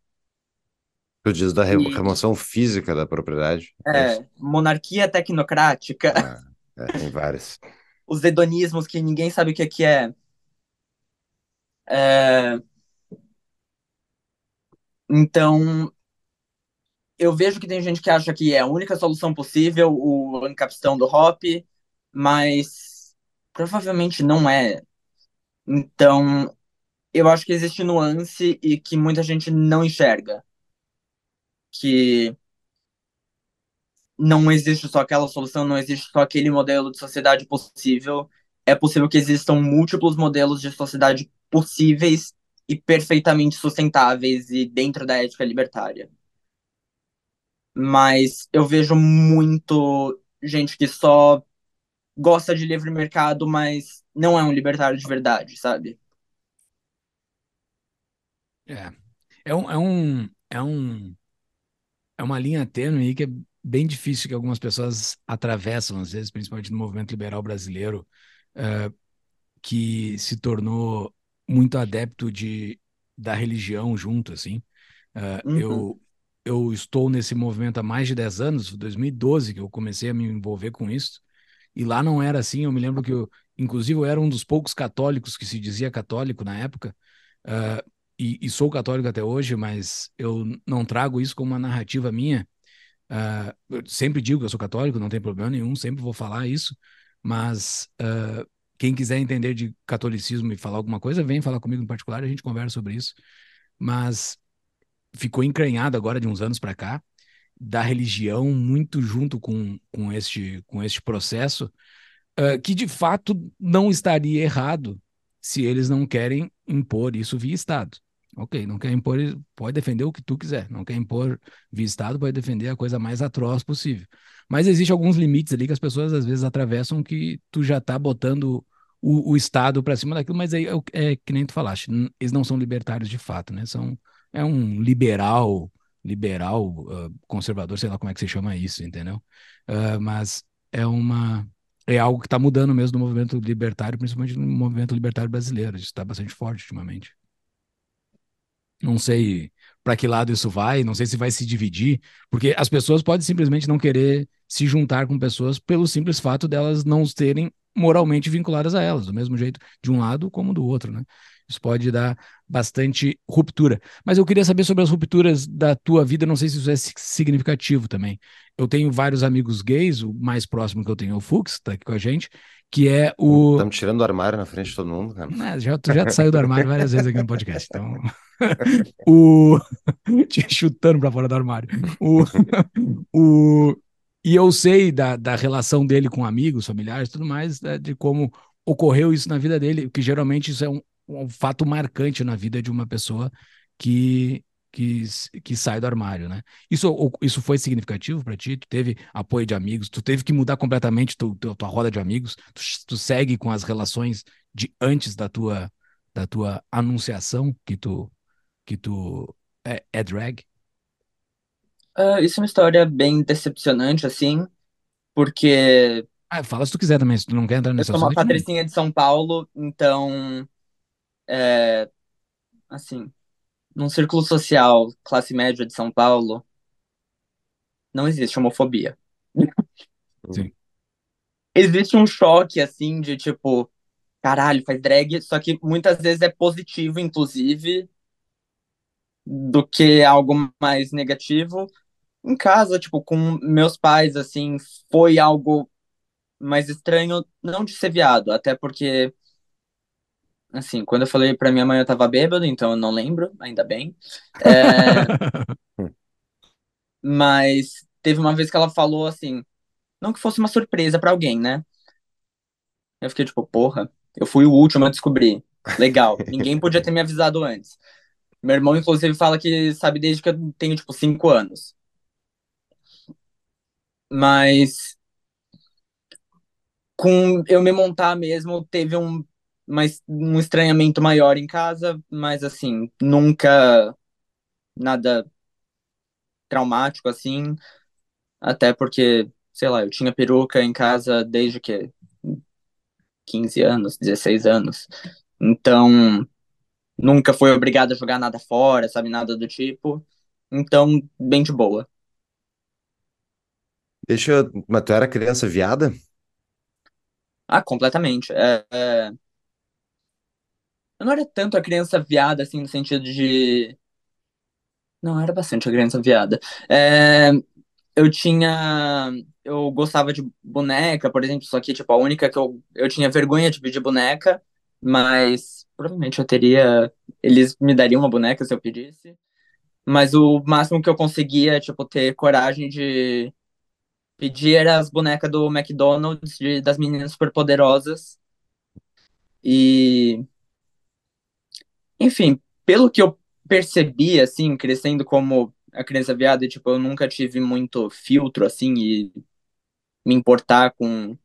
Tu diz da remoção física da propriedade? É, é monarquia tecnocrática. Ah, é, tem várias os hedonismos que ninguém sabe o que, é que é. é. Então, eu vejo que tem gente que acha que é a única solução possível o encapistão do Hop, mas provavelmente não é. Então, eu acho que existe nuance e que muita gente não enxerga. Que não existe só aquela solução, não existe só aquele modelo de sociedade possível. É possível que existam múltiplos modelos de sociedade possíveis e perfeitamente sustentáveis e dentro da ética libertária. Mas eu vejo muito gente que só gosta de livre mercado, mas não é um libertário de verdade, sabe? É. É um, é um, é um, é uma linha tênue aí que é bem difícil que algumas pessoas atravessam, às vezes, principalmente no movimento liberal brasileiro, uh, que se tornou muito adepto de, da religião junto, assim. Uh, uhum. eu, eu estou nesse movimento há mais de 10 anos, 2012 que eu comecei a me envolver com isso, e lá não era assim, eu me lembro que eu, inclusive eu era um dos poucos católicos que se dizia católico na época, uh, e, e, sou católico até hoje, mas eu não trago isso como uma narrativa minha, uh, sempre digo que eu sou católico, não tem problema nenhum, sempre vou falar isso, mas uh, quem quiser entender de catolicismo e falar alguma coisa, vem falar comigo em particular, a gente conversa sobre isso. Mas ficou encranhado agora de uns anos para cá da religião muito junto com, com, este, com este processo, uh, que de fato não estaria errado se eles não querem impor isso via Estado. Ok, não quer impor, pode defender o que tu quiser. Não quer impor via Estado, pode defender a coisa mais atroz possível. Mas existem alguns limites ali que as pessoas às vezes atravessam que tu já tá botando o, o Estado para cima daquilo, mas aí é, é, que nem tu falaste, eles não são libertários de fato, né? São, é um liberal, liberal, uh, conservador, sei lá como é que se chama isso, entendeu? Uh, mas é uma é algo que está mudando mesmo no movimento libertário, principalmente no movimento libertário brasileiro. Isso está bastante forte ultimamente. Não sei para que lado isso vai, não sei se vai se dividir, porque as pessoas podem simplesmente não querer se juntar com pessoas pelo simples fato delas não terem moralmente vinculadas a elas, do mesmo jeito de um lado como do outro, né? Isso pode dar bastante ruptura. Mas eu queria saber sobre as rupturas da tua vida, não sei se isso é significativo também. Eu tenho vários amigos gays, o mais próximo que eu tenho é o Fux, tá aqui com a gente, que é o. Estamos tirando do armário na frente de todo mundo, cara. É, já, tu já saiu do armário várias vezes aqui no podcast, então. o. Te chutando para fora do armário. O. o e eu sei da, da relação dele com amigos, familiares tudo mais, né, de como ocorreu isso na vida dele, que geralmente isso é um, um fato marcante na vida de uma pessoa que, que, que sai do armário, né? Isso, isso foi significativo para ti? Tu teve apoio de amigos? Tu teve que mudar completamente tu, tu, tua roda de amigos? Tu, tu segue com as relações de antes da tua, da tua anunciação que tu, que tu é, é drag? Uh, isso é uma história bem decepcionante, assim, porque. Ah, fala se tu quiser também, se tu não quer entrar nessa Eu sou uma patricinha de São Paulo, então. É, assim, num círculo social, classe média de São Paulo, não existe homofobia. Sim. Existe um choque, assim, de tipo, caralho, faz drag, só que muitas vezes é positivo, inclusive, do que algo mais negativo em casa, tipo, com meus pais, assim, foi algo mais estranho, não de ser viado, até porque, assim, quando eu falei pra minha mãe eu tava bêbado, então eu não lembro, ainda bem. É... Mas teve uma vez que ela falou assim, não que fosse uma surpresa para alguém, né? Eu fiquei tipo, porra, eu fui o último a descobrir. Legal, ninguém podia ter me avisado antes. Meu irmão, inclusive, fala que sabe desde que eu tenho, tipo, cinco anos. Mas com eu me montar mesmo, teve um, mais, um estranhamento maior em casa, mas assim, nunca nada traumático assim, até porque, sei lá, eu tinha peruca em casa desde que 15 anos, 16 anos. Então, nunca foi obrigado a jogar nada fora, sabe, nada do tipo. Então, bem de boa. Deixa eu... Mas tu era criança viada? Ah, completamente. É, é... Eu não era tanto a criança viada, assim, no sentido de. Não, era bastante a criança viada. É... eu tinha. Eu gostava de boneca, por exemplo, só que, tipo, a única que eu, eu tinha vergonha de pedir boneca, mas provavelmente eu teria. Eles me dariam uma boneca se eu pedisse. Mas o máximo que eu conseguia, tipo, ter coragem de pedir era as bonecas do McDonald's, de, das meninas superpoderosas. E. Enfim, pelo que eu percebi, assim, crescendo como a criança viada, tipo, eu nunca tive muito filtro, assim, e me importar com.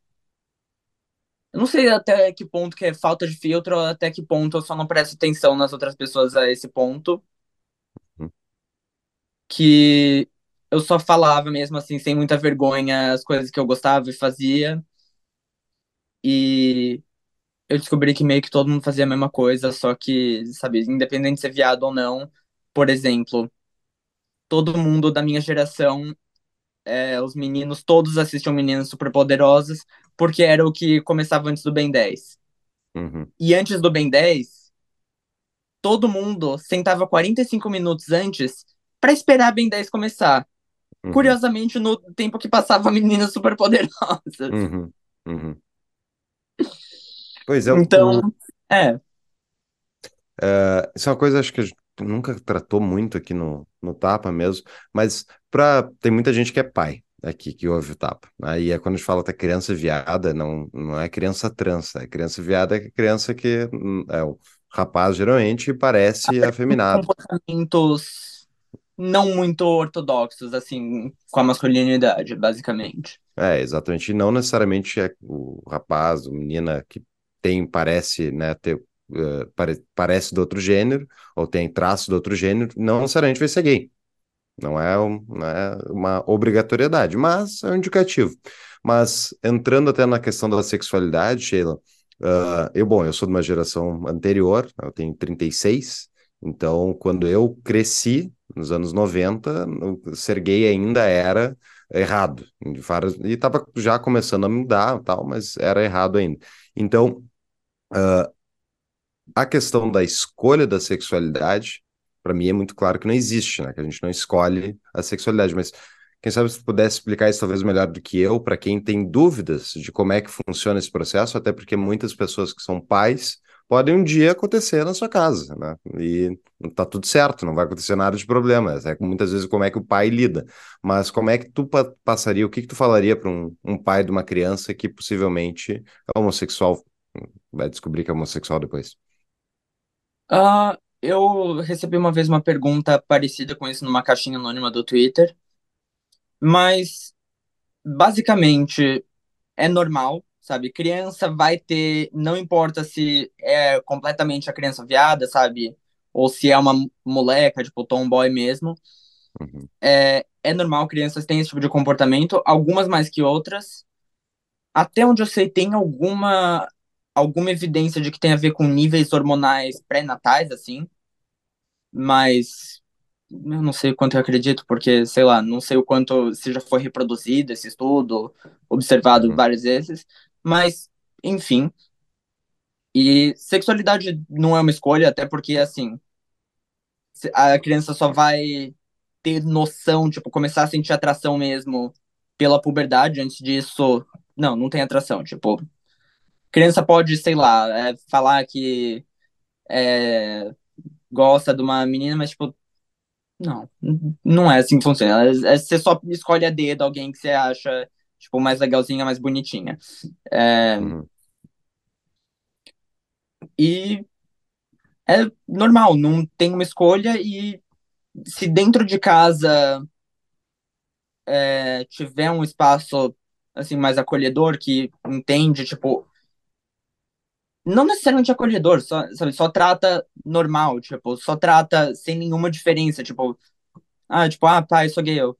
Eu não sei até que ponto que é falta de filtro, até que ponto eu só não presto atenção nas outras pessoas a esse ponto. Uhum. Que eu só falava mesmo, assim, sem muita vergonha, as coisas que eu gostava e fazia. E eu descobri que meio que todo mundo fazia a mesma coisa, só que, sabe, independente de ser viado ou não, por exemplo, todo mundo da minha geração, é, os meninos, todos assistiam Meninas Superpoderosas, porque era o que começava antes do Ben 10. Uhum. E antes do Ben 10, todo mundo sentava 45 minutos antes para esperar Ben 10 começar. Uhum. Curiosamente, no tempo que passava Meninas Superpoderosas. Uhum. Uhum. Pois é, Então, o- é. é, isso é uma coisa acho que a gente nunca tratou muito aqui no, no Tapa mesmo, mas pra, tem muita gente que é pai aqui que ouve o Tapa. né? E é quando a gente fala que é criança viada, não, não é criança trans, é criança viada, é criança que hum, é o rapaz geralmente parece afeminado. comportamentos não muito ortodoxos, assim, com a masculinidade, basicamente. É, exatamente. E não necessariamente é o rapaz, a menina que tem, parece, né, ter, eh, pare- parece do outro gênero, ou tem traço do outro gênero, não necessariamente vai ser gay. Não é, um- não é uma obrigatoriedade, mas é um indicativo. Mas entrando até na questão da sexualidade, Sheila, ah, eu, bom, eu sou de uma geração anterior, eu tenho 36, então quando eu cresci, nos anos 90, o ser gay ainda era errado. E estava já começando a mudar, tal, mas era errado ainda. Então, a questão da escolha da sexualidade, para mim é muito claro que não existe, né? Que a gente não escolhe a sexualidade, mas quem sabe se pudesse explicar isso talvez melhor do que eu, para quem tem dúvidas de como é que funciona esse processo, até porque muitas pessoas que são pais podem um dia acontecer na sua casa, né? E tá tudo certo, não vai acontecer nada de problema. É muitas vezes como é que o pai lida. Mas como é que tu pa- passaria, o que que tu falaria para um, um pai de uma criança que possivelmente é homossexual, vai descobrir que é homossexual depois? Ah, eu recebi uma vez uma pergunta parecida com isso numa caixinha anônima do Twitter, mas basicamente é normal, sabe? Criança vai ter, não importa se é completamente a criança viada, sabe? Ou se é uma moleca, tipo tomboy mesmo. Uhum. É, é normal, crianças têm esse tipo de comportamento, algumas mais que outras. Até onde eu sei, tem alguma alguma evidência de que tem a ver com níveis hormonais pré-natais, assim, mas eu não sei quanto eu acredito, porque, sei lá, não sei o quanto se já foi reproduzido esse estudo, observado Uhum. várias vezes, mas, enfim. E sexualidade não é uma escolha, até porque, assim, a criança só vai ter noção, tipo, começar a sentir atração mesmo pela puberdade, antes disso, não, não tem atração, tipo, criança pode, sei lá, é, falar que é, gosta de uma menina, mas, tipo, não, não é assim que funciona. É- é- Você só escolhe a dedo alguém que você acha, tipo, mais legalzinha, mais bonitinha. É, Uhum. e é normal, não tem uma escolha e se dentro de casa é, tiver um espaço, assim, mais acolhedor, que entende, tipo, não necessariamente acolhedor, só, sabe, só trata normal, tipo, só trata sem nenhuma diferença, tipo, ah, tipo, ah, pai, sou gay, eu.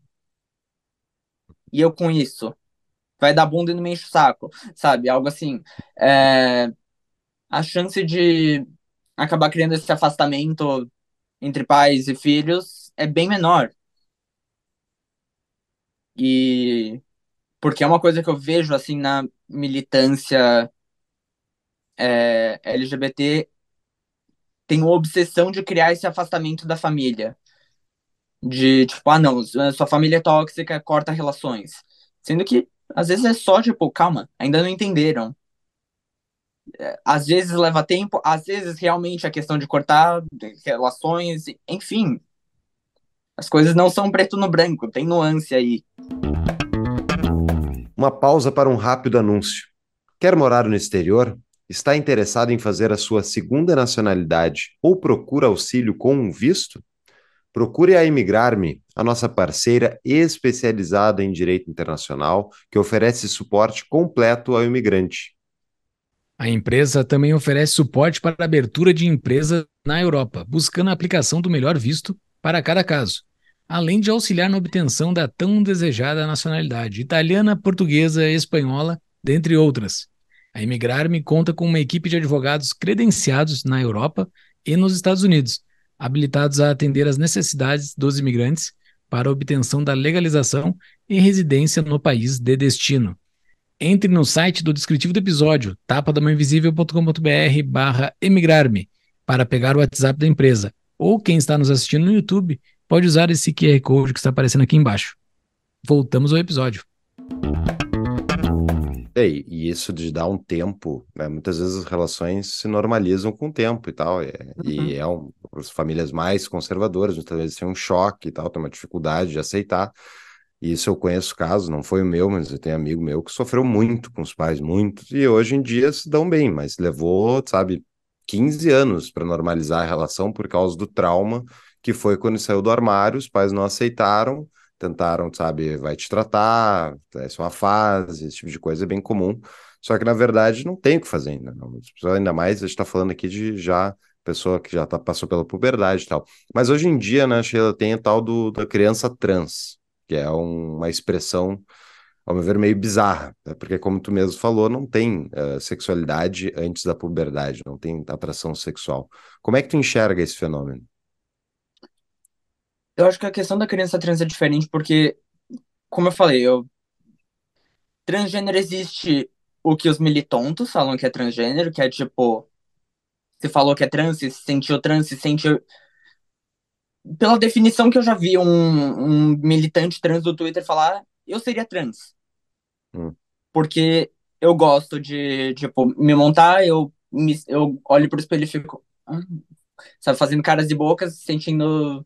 E eu com isso. Vai dar bunda e não me enche o saco, sabe? Algo assim. É, a chance de acabar criando esse afastamento entre pais e filhos é bem menor. E porque é uma coisa que eu vejo assim na militância é, LGBT, tem uma obsessão de criar esse afastamento da família. De tipo, ah, não, sua família é tóxica, corta relações. Sendo que, às vezes, é só, tipo, calma, ainda não entenderam. É, às vezes leva tempo, às vezes realmente a questão de cortar relações, enfim. As coisas não são preto no branco, tem nuance aí. Uma pausa para um rápido anúncio. Quer morar no exterior? Está interessado em fazer a sua segunda nacionalidade ou procura auxílio com um visto? Procure a Imigrar-me, a nossa parceira especializada em direito internacional, que oferece suporte completo ao imigrante. A empresa também oferece suporte para a abertura de empresa na Europa, buscando a aplicação do melhor visto para cada caso, além de auxiliar na obtenção da tão desejada nacionalidade italiana, portuguesa, espanhola, dentre outras. A Imigrar-me conta com uma equipe de advogados credenciados na Europa e nos Estados Unidos, habilitados a atender às necessidades dos imigrantes para obtenção da legalização e residência no país de destino. Entre no site do descritivo do episódio, tapadamainvisível.com.br barra emigrar-me, para pegar o WhatsApp da empresa. Ou quem está nos assistindo no YouTube, pode usar esse QR Code que está aparecendo aqui embaixo. Voltamos ao episódio. É, e isso de dar um tempo, né? muitas vezes as relações se normalizam com o tempo e tal, e, uhum. e é um, as famílias mais conservadoras, muitas vezes tem um choque e tal, tem uma dificuldade de aceitar, e isso eu conheço casos, não foi o meu, mas eu tenho amigo meu que sofreu muito com os pais, muito, e hoje em dia se dão bem, mas levou, sabe, 15 anos para normalizar a relação por causa do trauma que foi quando saiu do armário, os pais não aceitaram, tentaram, sabe, vai te tratar, essa é uma fase, esse tipo de coisa é bem comum. Só que, na verdade, não tem o que fazer ainda. Não. Ainda mais, a gente está falando aqui de já pessoa que já tá, passou pela puberdade e tal. Mas hoje em dia, né, Sheila, tem a tal do, da criança trans, que é um, uma expressão, ao meu ver, meio bizarra, né? porque, como tu mesmo falou, não tem uh, sexualidade antes da puberdade, não tem atração sexual. Como é que tu enxerga esse fenômeno? Eu acho que a questão da criança trans é diferente porque, como eu falei, eu... transgênero existe o que os militontos falam que é transgênero, que é tipo, você falou que é trans, se sentiu trans, se sentiu. Pela definição que eu já vi um, um militante trans do Twitter falar, eu seria trans. Hum. Porque eu gosto de, tipo, me montar, eu, me, eu olho pro espelho e fico. Ah, sabe, fazendo caras e bocas, sentindo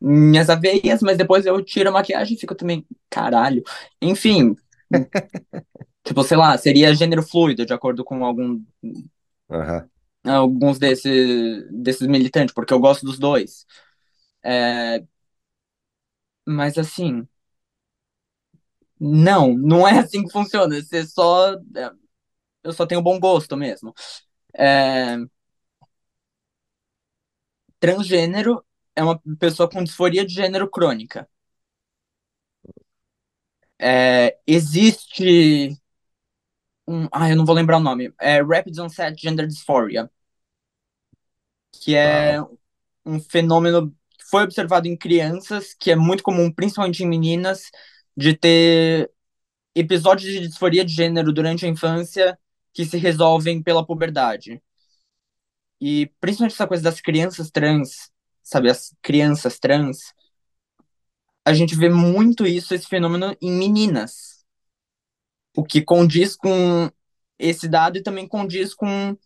minhas aveias, mas depois eu tiro a maquiagem e fico também, caralho. Enfim. tipo, sei lá, seria gênero fluido, de acordo com algum. Uhum. Alguns desse, desses militantes, porque eu gosto dos dois. É... Mas assim. Não, não é assim que funciona. Você só. É, eu só tenho bom gosto mesmo. É... Transgênero é uma pessoa com disforia de gênero crônica. É, existe um, ah, eu não vou lembrar o nome. É Rapid Onset Gender Dysphoria, que é um fenômeno que foi observado em crianças, que é muito comum, principalmente em meninas, de ter episódios de disforia de gênero durante a infância que se resolvem pela puberdade. E principalmente essa coisa das crianças trans sabe, as crianças trans, a gente vê muito isso, esse fenômeno em meninas. O que condiz com esse dado e também condiz com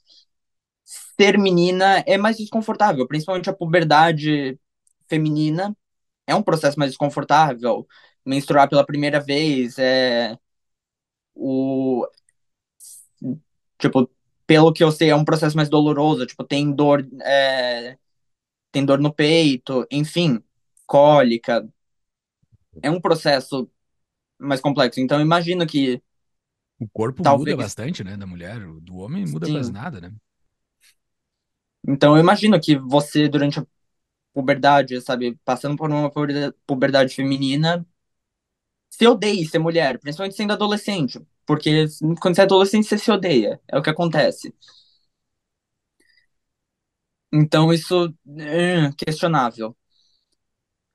ser menina é mais desconfortável, principalmente a puberdade feminina é um processo mais desconfortável. Menstruar pela primeira vez é o tipo, pelo que eu sei, é um processo mais doloroso, tipo, tem dor é, tem dor no peito, enfim, cólica. É um processo mais complexo. Então, imagino que. O corpo talvez... muda bastante, né? Da mulher, do homem muda Sim. quase nada, né? Então, eu imagino que você, durante a puberdade, sabe, passando por uma puberdade feminina, se odeie ser mulher, principalmente sendo adolescente. Porque quando você é adolescente, você se odeia. É o que acontece. Então isso é questionável.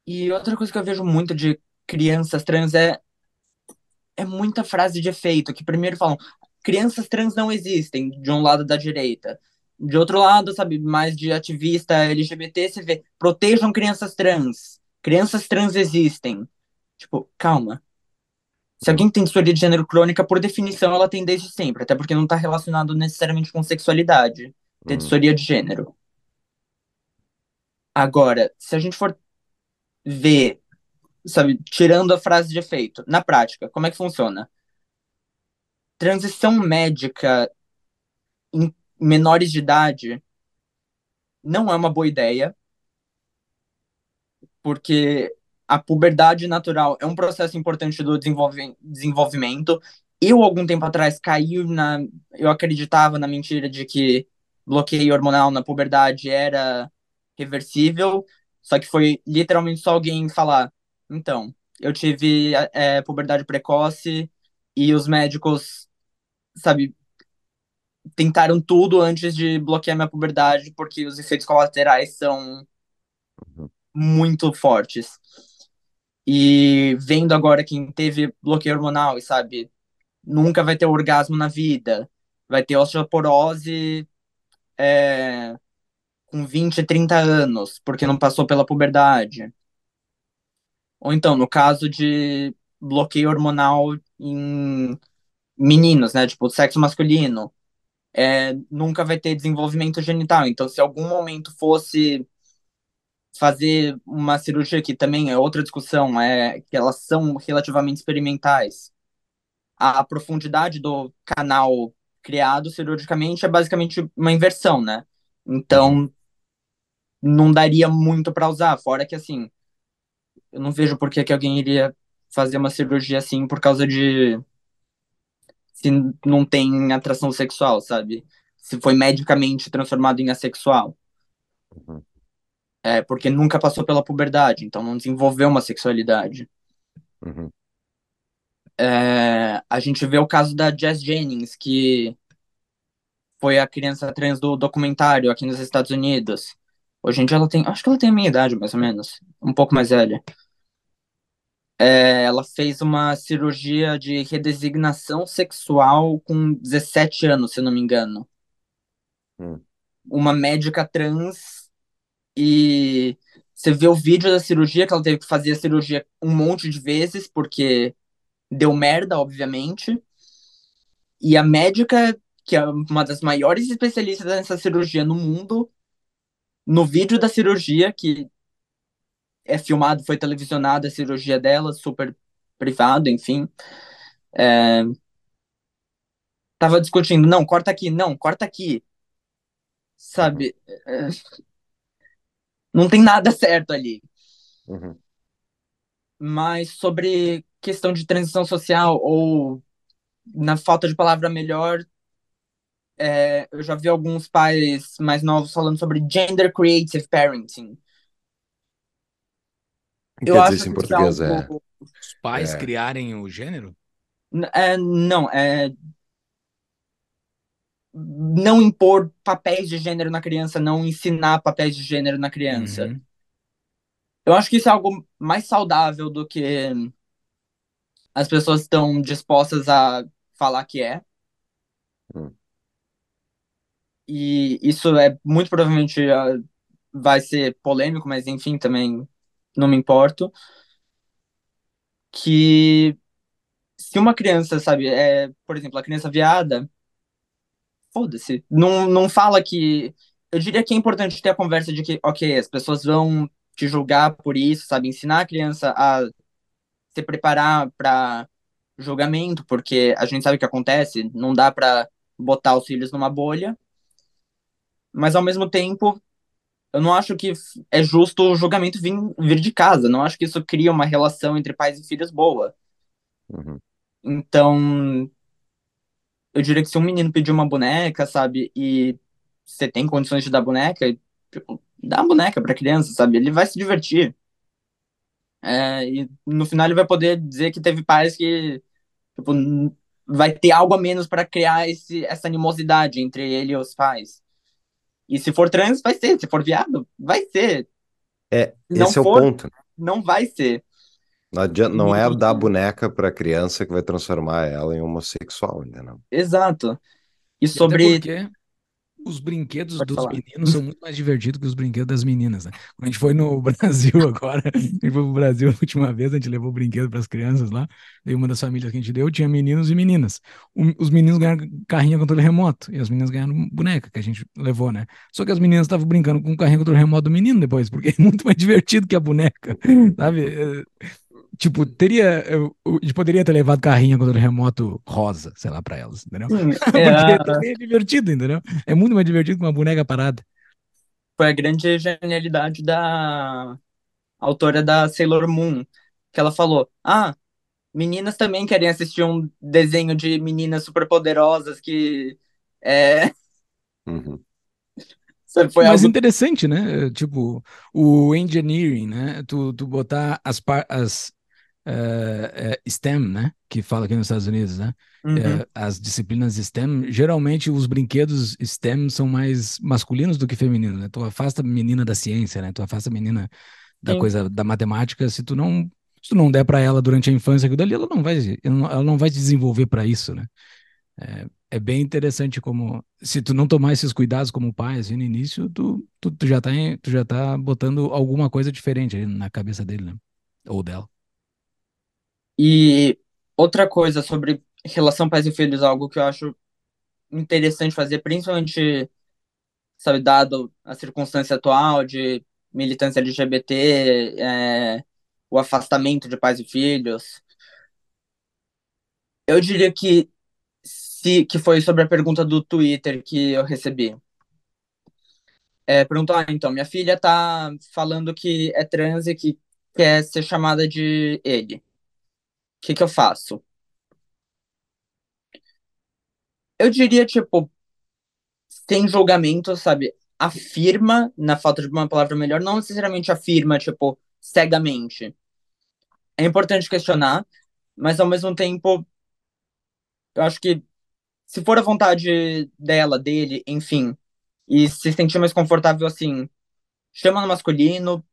E outra coisa que eu vejo muito de crianças trans é é muita frase de efeito, que primeiro falam crianças trans não existem, de um lado da direita. De outro lado, sabe, mais de ativista LGBT, você vê protejam crianças trans. crianças trans existem. Tipo, calma. Se alguém tem disforia de gênero crônica, por definição, ela tem desde sempre, até porque não está relacionado necessariamente com sexualidade, ter Hum. disforia de gênero. Agora, se a gente for ver, sabe, tirando a frase de efeito, na prática, como é que funciona? Transição médica em menores de idade não é uma boa ideia, porque a puberdade natural é um processo importante do desenvolvimento. Eu, algum tempo atrás, caí na. Eu acreditava na mentira de que bloqueio hormonal na puberdade era reversível, só que foi literalmente só alguém falar: então, eu tive é, puberdade precoce e os médicos, sabe, tentaram tudo antes de bloquear minha puberdade, porque os efeitos colaterais são muito fortes. E vendo agora quem teve bloqueio hormonal e sabe, nunca vai ter orgasmo na vida, vai ter osteoporose é, com 20, 30 anos, porque não passou pela puberdade. Ou então, no caso de bloqueio hormonal em meninos, né, tipo, sexo masculino, é, nunca vai ter desenvolvimento genital. Então, se algum momento fosse fazer uma cirurgia que também é outra discussão, é que elas são relativamente experimentais. A profundidade do canal criado cirurgicamente é basicamente uma inversão, né? Então. Não daria muito para usar, fora que assim, eu não vejo por que, que alguém iria fazer uma cirurgia assim por causa de se não tem atração sexual, sabe? Se foi medicamente transformado em assexual. Uhum. É, porque nunca passou pela puberdade, então não desenvolveu uma sexualidade. Uhum. É, a gente vê o caso da Jess Jennings, que foi a criança trans do documentário aqui nos Estados Unidos. Hoje em dia ela tem, acho que ela tem a minha idade, mais ou menos, um pouco mais velha. É, ela fez uma cirurgia de redesignação sexual com 17 anos, se não me engano. Hum. Uma médica trans e você vê o vídeo da cirurgia, que ela teve que fazer a cirurgia um monte de vezes, porque deu merda, obviamente. E a médica, que é uma das maiores especialistas nessa cirurgia no mundo, no vídeo da cirurgia, que é filmado, foi televisionada a cirurgia dela, super privado, enfim. É... Tava discutindo, não, corta aqui, não, corta aqui. Sabe? É... Não tem nada certo ali. Uhum. Mas sobre questão de transição social, ou na falta de palavra melhor, é, eu já vi alguns pais mais novos falando sobre gender creative parenting. O que Eu quer acho dizer isso em é português? É, Os pais É. criarem o gênero? É, não, é não impor papéis de gênero na criança, não ensinar papéis de gênero na criança. Uhum. Eu acho que isso é algo mais saudável do que as pessoas estão dispostas a falar que é. Hum. E isso é muito provavelmente ah, vai ser polêmico, mas enfim, também não me importo. Que se uma criança, sabe, é, por exemplo, a criança viada, foda-se. Não, não fala que. Eu diria que é importante ter a conversa de que, ok, as pessoas vão te julgar por isso, sabe? Ensinar a criança a se preparar para julgamento, porque a gente sabe o que acontece, não dá para botar os filhos numa bolha. Mas ao mesmo tempo, eu não acho que é justo o julgamento vir, vir de casa. Não acho que isso cria uma relação entre pais e filhos boa. Uhum. Então, eu diria que se um menino pedir uma boneca, sabe, e você tem condições de dar boneca, tipo, dá a boneca pra criança, sabe? Ele vai se divertir. É, e no final ele vai poder dizer que teve pais que, tipo, vai ter algo a menos pra criar esse, essa animosidade entre ele e os pais. E se for trans, vai ser. Se for viado, vai ser. É, não esse é o for, ponto. não vai ser. Não adianta, não é dar boneca para criança que vai transformar ela em homossexual, entendeu? Exato. E E até sobre. porque os brinquedos Pode dos falar. meninos são muito mais divertidos que os brinquedos das meninas, né? Quando a gente foi no Brasil agora, a gente foi pro Brasil a última vez, a gente levou brinquedo para as crianças lá, e uma das famílias que a gente deu tinha meninos e meninas. O- os meninos ganharam carrinho a controle remoto, e as meninas ganharam boneca, que a gente levou, né? Só que as meninas estavam brincando com o carrinho a controle remoto do menino depois, porque é muito mais divertido que a boneca, sabe? É, Tipo, teria. eu- A gente poderia ter levado carrinho controle remoto rosa, sei lá, pra elas, entendeu? Sim, Porque é, é divertido, entendeu? É muito mais divertido que uma boneca parada. foi a grande genialidade da autora da Sailor Moon, que ela falou: Ah, meninas também querem assistir um desenho de meninas superpoderosas que é, Uhum. foi Mas algo interessante, né? Tipo, o engineering, né? Tu, tu botar as, par- as eh, eh, STEM, né? Que fala aqui nos Estados Unidos, né? Uhum. Eh, as disciplinas STEM, geralmente os brinquedos STEM são mais masculinos do que femininos, né? Tu afasta a menina da ciência, né? Tu afasta a menina da Sim. coisa da matemática, se tu não se tu não der para ela durante a infância aquilo dali, ela não vai ela não, vai se desenvolver para isso, né? É, é bem interessante como se tu não tomar esses cuidados como pai assim, no início, tu, tu, tu já tá em- tu já tá botando alguma coisa diferente na cabeça dele, né? Ou dela. E outra coisa sobre relação pais e filhos, algo que eu acho interessante fazer, principalmente, sabe, dado a circunstância atual de militância LGBT, é, o afastamento de pais e filhos. Eu diria que se que foi sobre a pergunta do Twitter que eu recebi. É, perguntou, ah, então, minha filha tá falando que é trans e que quer ser chamada de ele. Que que eu faço? Eu diria, tipo, sem julgamento, sabe? Afirma, na falta de uma palavra melhor, não necessariamente afirma, tipo, cegamente. É importante questionar, mas ao mesmo tempo, eu acho que se for a vontade dela, dele, enfim, e se sentir mais confortável assim, chama no masculino,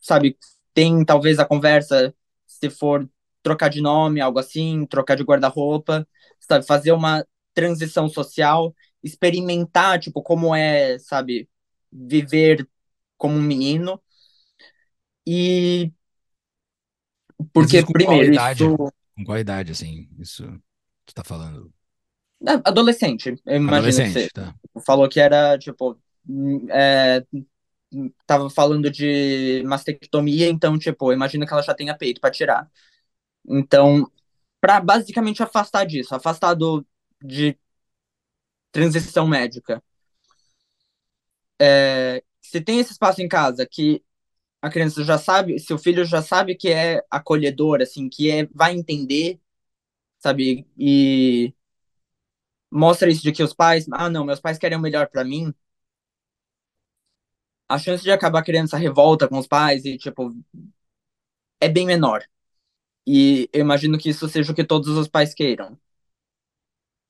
sabe? Tem talvez a conversa, se for trocar de nome, algo assim, trocar de guarda-roupa, sabe? Fazer uma transição social, experimentar, tipo, como é, sabe? Viver como um menino. E porque, isso com primeiro, idade? isso. Com qual idade, assim? Isso tu tá falando? é, Adolescente, eu imagino que você Adolescente, tá? falou que era, tipo, hum, é, hum, tava falando de mastectomia, então, tipo, eu imagino que ela já tenha peito pra tirar. Então, pra basicamente afastar disso, afastar do, de transição médica. É, se tem esse espaço em casa que a criança já sabe, seu filho já sabe que é acolhedor, assim, que é, vai entender, sabe, e mostra isso de que os pais, ah, não, meus pais querem o melhor pra mim, a chance de acabar criando essa revolta com os pais e, tipo, é bem menor. E eu imagino que isso seja o que todos os pais queiram.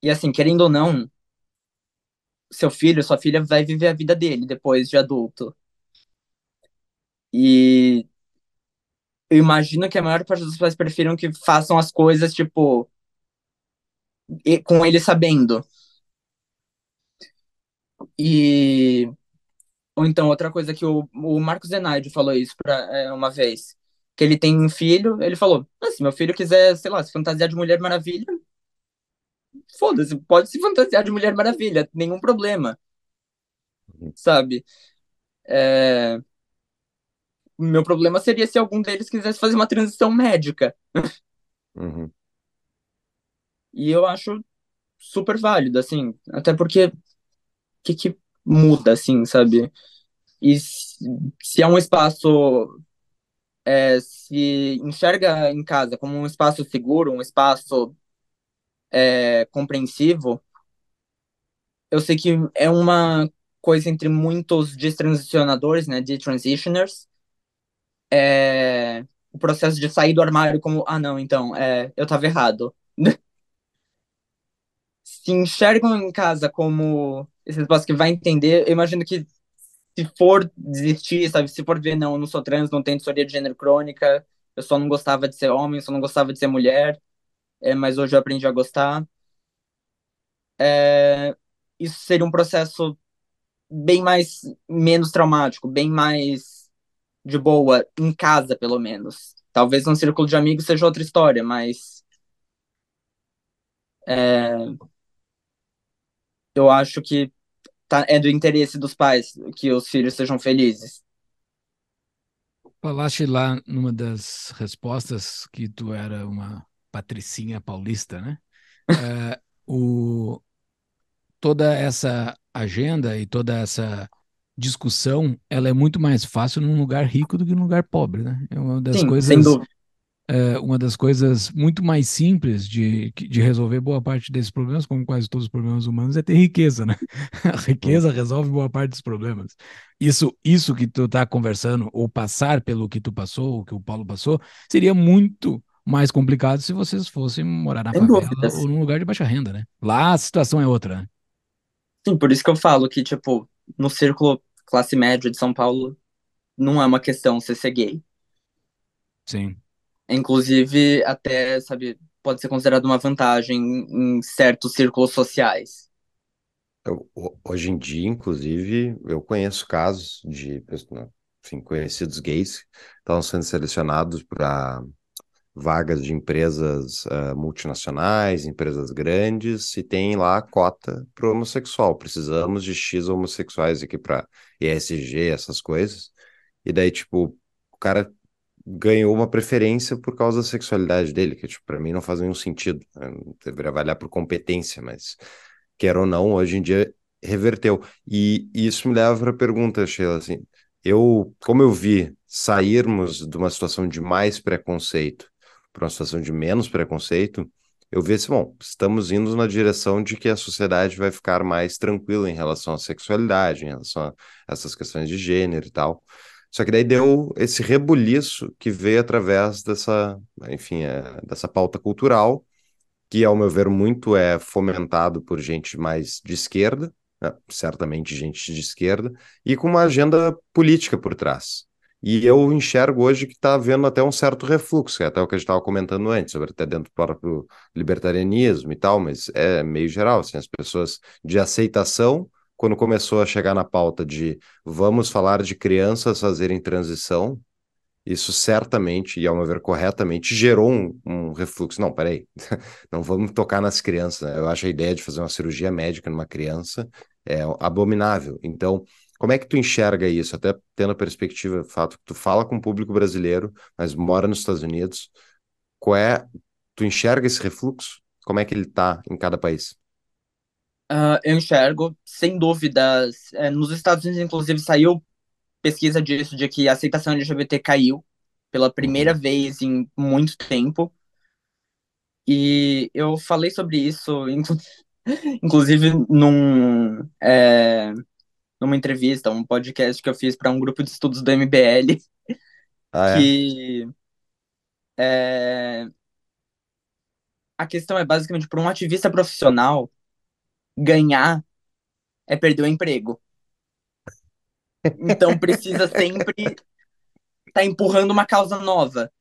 E assim, querendo ou não, seu filho, sua filha vai viver a vida dele depois de adulto. E eu imagino que a maior parte dos pais prefiram que façam as coisas, tipo, com ele sabendo. E. Ou então, outra coisa que o, o Marcos Zenaide falou isso pra, é, uma vez. Que ele tem um filho, ele falou: ah, se meu filho quiser, sei lá, se fantasiar de Mulher Maravilha, foda-se, pode se fantasiar de Mulher Maravilha, nenhum problema, sabe? É, O meu problema seria se algum deles quisesse fazer uma transição médica. Uhum. E eu acho super válido, assim, até porque o que, que muda, assim, sabe? E se, se é um espaço, é, se enxerga em casa como um espaço seguro, um espaço é, compreensivo, eu sei que é uma coisa entre muitos destransicionadores, né, detransitioners, é, o processo de sair do armário como, ah, não, então, é, eu tava errado. Se enxergam em casa como esse espaço que vai entender, eu imagino que se for desistir, sabe, se for ver, não, eu não sou trans, não tenho disforia de gênero crônica, eu só não gostava de ser homem, só não gostava de ser mulher, é, mas hoje eu aprendi a gostar. É, isso seria um processo bem mais menos traumático, bem mais de boa em casa, pelo menos. Talvez um círculo de amigos seja outra história, mas é, eu acho que tá, é do interesse dos pais que os filhos sejam felizes. Falaste lá numa das respostas que tu era uma patricinha paulista, né? é, o, toda essa agenda e toda essa discussão, ela é muito mais fácil num lugar rico do que num lugar pobre, né? É uma das Sim, coisas, sem dúvida. É, uma das coisas muito mais simples de, de resolver boa parte desses problemas, como quase todos os problemas humanos, é ter riqueza, né? A riqueza resolve boa parte dos problemas. Isso, isso que tu tá conversando, ou passar pelo que tu passou, o que o Paulo passou, seria muito mais complicado se vocês fossem morar na Sem favela dúvidas. ou num lugar de baixa renda, né? Lá a situação é outra, né? Sim, por isso que eu falo que, tipo, no círculo classe média de São Paulo, não é uma questão você ser gay. Sim. Inclusive, até, sabe, pode ser considerado uma vantagem em certos círculos sociais. Eu- ho- hoje em dia, inclusive, eu conheço casos de pessoas, enfim, conhecidos gays que estão sendo selecionados para vagas de empresas ah, multinacionais, empresas grandes, e tem lá a cota para homossexual. Precisamos de X homossexuais aqui para ESG, essas coisas. E daí, tipo, o cara ganhou uma preferência por causa da sexualidade dele, que, tipo, para mim não faz nenhum sentido. Eu deveria avaliar por competência, mas quer ou não, hoje em dia reverteu. E isso me leva para a pergunta, Sheila, assim, eu, como eu vi sairmos de uma situação de mais preconceito para uma situação de menos preconceito, eu vi assim, bom, estamos indo na direção de que a sociedade vai ficar mais tranquila em relação à sexualidade, em relação a essas questões de gênero e tal. Só que daí deu esse rebuliço que veio através dessa, enfim, é, dessa pauta cultural, que, ao meu ver, muito é fomentado por gente mais de esquerda, né? certamente gente de esquerda, e com uma agenda política por trás. E eu enxergo hoje que está havendo até um certo refluxo, que é até o que a gente estava comentando antes, sobre até dentro do próprio libertarianismo e tal, mas é meio geral, assim, as pessoas de aceitação, quando começou a chegar na pauta de vamos falar de crianças fazerem transição, isso certamente, e ao meu ver corretamente, gerou um, um refluxo. Não, peraí, não vamos tocar nas crianças. Né? Eu acho a ideia de fazer uma cirurgia médica numa criança é abominável. Então, como é que tu enxerga isso? Até tendo a perspectiva, fato que tu fala com o público brasileiro, mas mora nos Estados Unidos, qual é, tu enxerga esse refluxo? Como é que ele está em cada país? Uh, eu enxergo, sem dúvidas, é, nos Estados Unidos, inclusive, saiu pesquisa disso, de que a aceitação LGBT caiu pela primeira Uhum. vez em muito tempo. E eu falei sobre isso, inclu- inclusive, num, é, numa entrevista, um podcast que eu fiz para um grupo de estudos do MBL, Ah, é? que é, a questão é basicamente para um ativista profissional ganhar é perder o emprego. Então precisa sempre estar tá empurrando uma causa nova.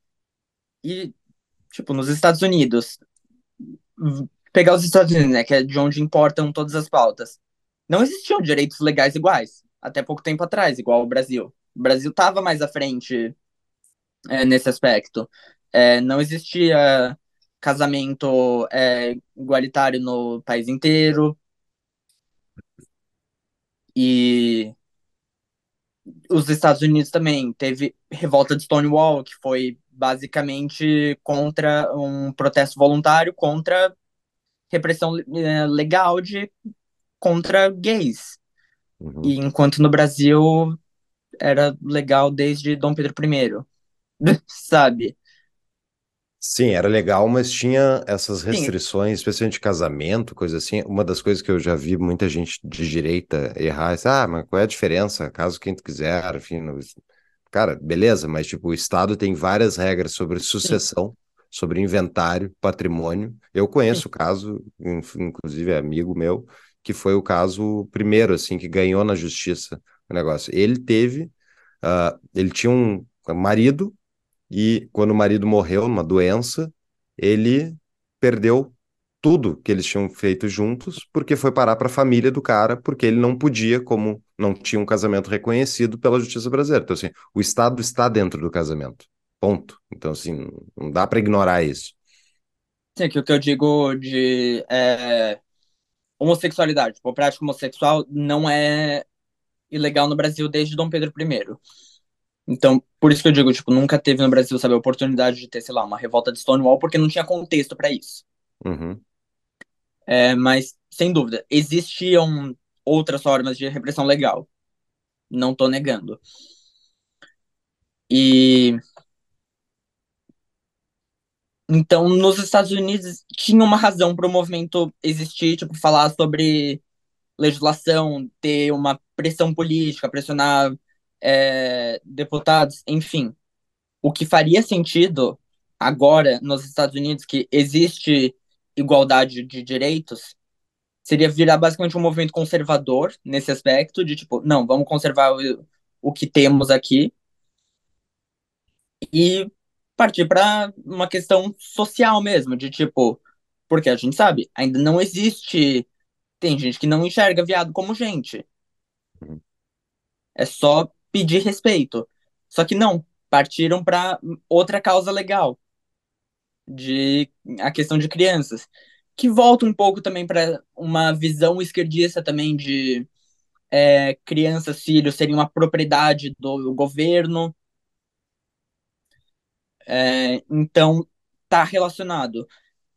E, tipo, nos Estados Unidos, pegar os Estados Unidos, né, que é de onde importam todas as pautas, não existiam direitos legais iguais, até pouco tempo atrás, igual o Brasil. O Brasil estava mais à frente é, nesse aspecto. É, não existia casamento é, igualitário no país inteiro. E os Estados Unidos também teve revolta de Stonewall, que foi basicamente contra um protesto voluntário contra repressão é, legal de contra gays. Uhum. E enquanto no Brasil era legal desde Dom Pedro I, sabe? Sim, era legal, mas tinha essas Sim, restrições, especialmente de casamento, coisa assim. Uma das coisas que eu já vi muita gente de direita errar, é, assim, ah, mas qual é a diferença? Caso quem tu quiser, enfim. não- Cara, beleza, mas tipo, o Estado tem várias regras sobre sim, sucessão, sobre inventário, patrimônio. Eu sim, conheço o caso, inclusive é amigo meu, que foi o caso primeiro, assim, que ganhou na justiça o negócio. Ele teve, ah, ele tinha um marido e quando o marido morreu numa doença, ele perdeu tudo que eles tinham feito juntos, porque foi parar para a família do cara, porque ele não podia, como não tinha um casamento reconhecido pela justiça brasileira. Então, assim, o Estado está dentro do casamento. Ponto. Então, assim, não dá para ignorar isso. Sim, que o que eu digo de é, homossexualidade, tipo, a prática homossexual não é ilegal no Brasil desde Dom Pedro I. Então, por isso que eu digo, tipo, nunca teve no Brasil, sabe, a oportunidade de ter, sei lá, uma revolta de Stonewall, porque não tinha contexto para isso. Uhum. É, mas, sem dúvida, existiam outras formas de repressão legal. Não tô negando. E. Então, nos Estados Unidos, tinha uma razão para o movimento existir, tipo, falar sobre legislação, ter uma pressão política, pressionar é, deputados, enfim. O que faria sentido agora nos Estados Unidos, que existe igualdade de direitos, seria virar basicamente um movimento conservador nesse aspecto, de tipo, não, vamos conservar o, o que temos aqui e partir para uma questão social mesmo, de tipo, porque a gente sabe, ainda não existe. Tem gente que não enxerga viado como gente. Uhum. É só pedir respeito. Só que não, partiram para outra causa legal, de a questão de crianças, que volta um pouco também para uma visão esquerdista também de é, crianças, filhos serem uma propriedade do governo. É, então, tá relacionado.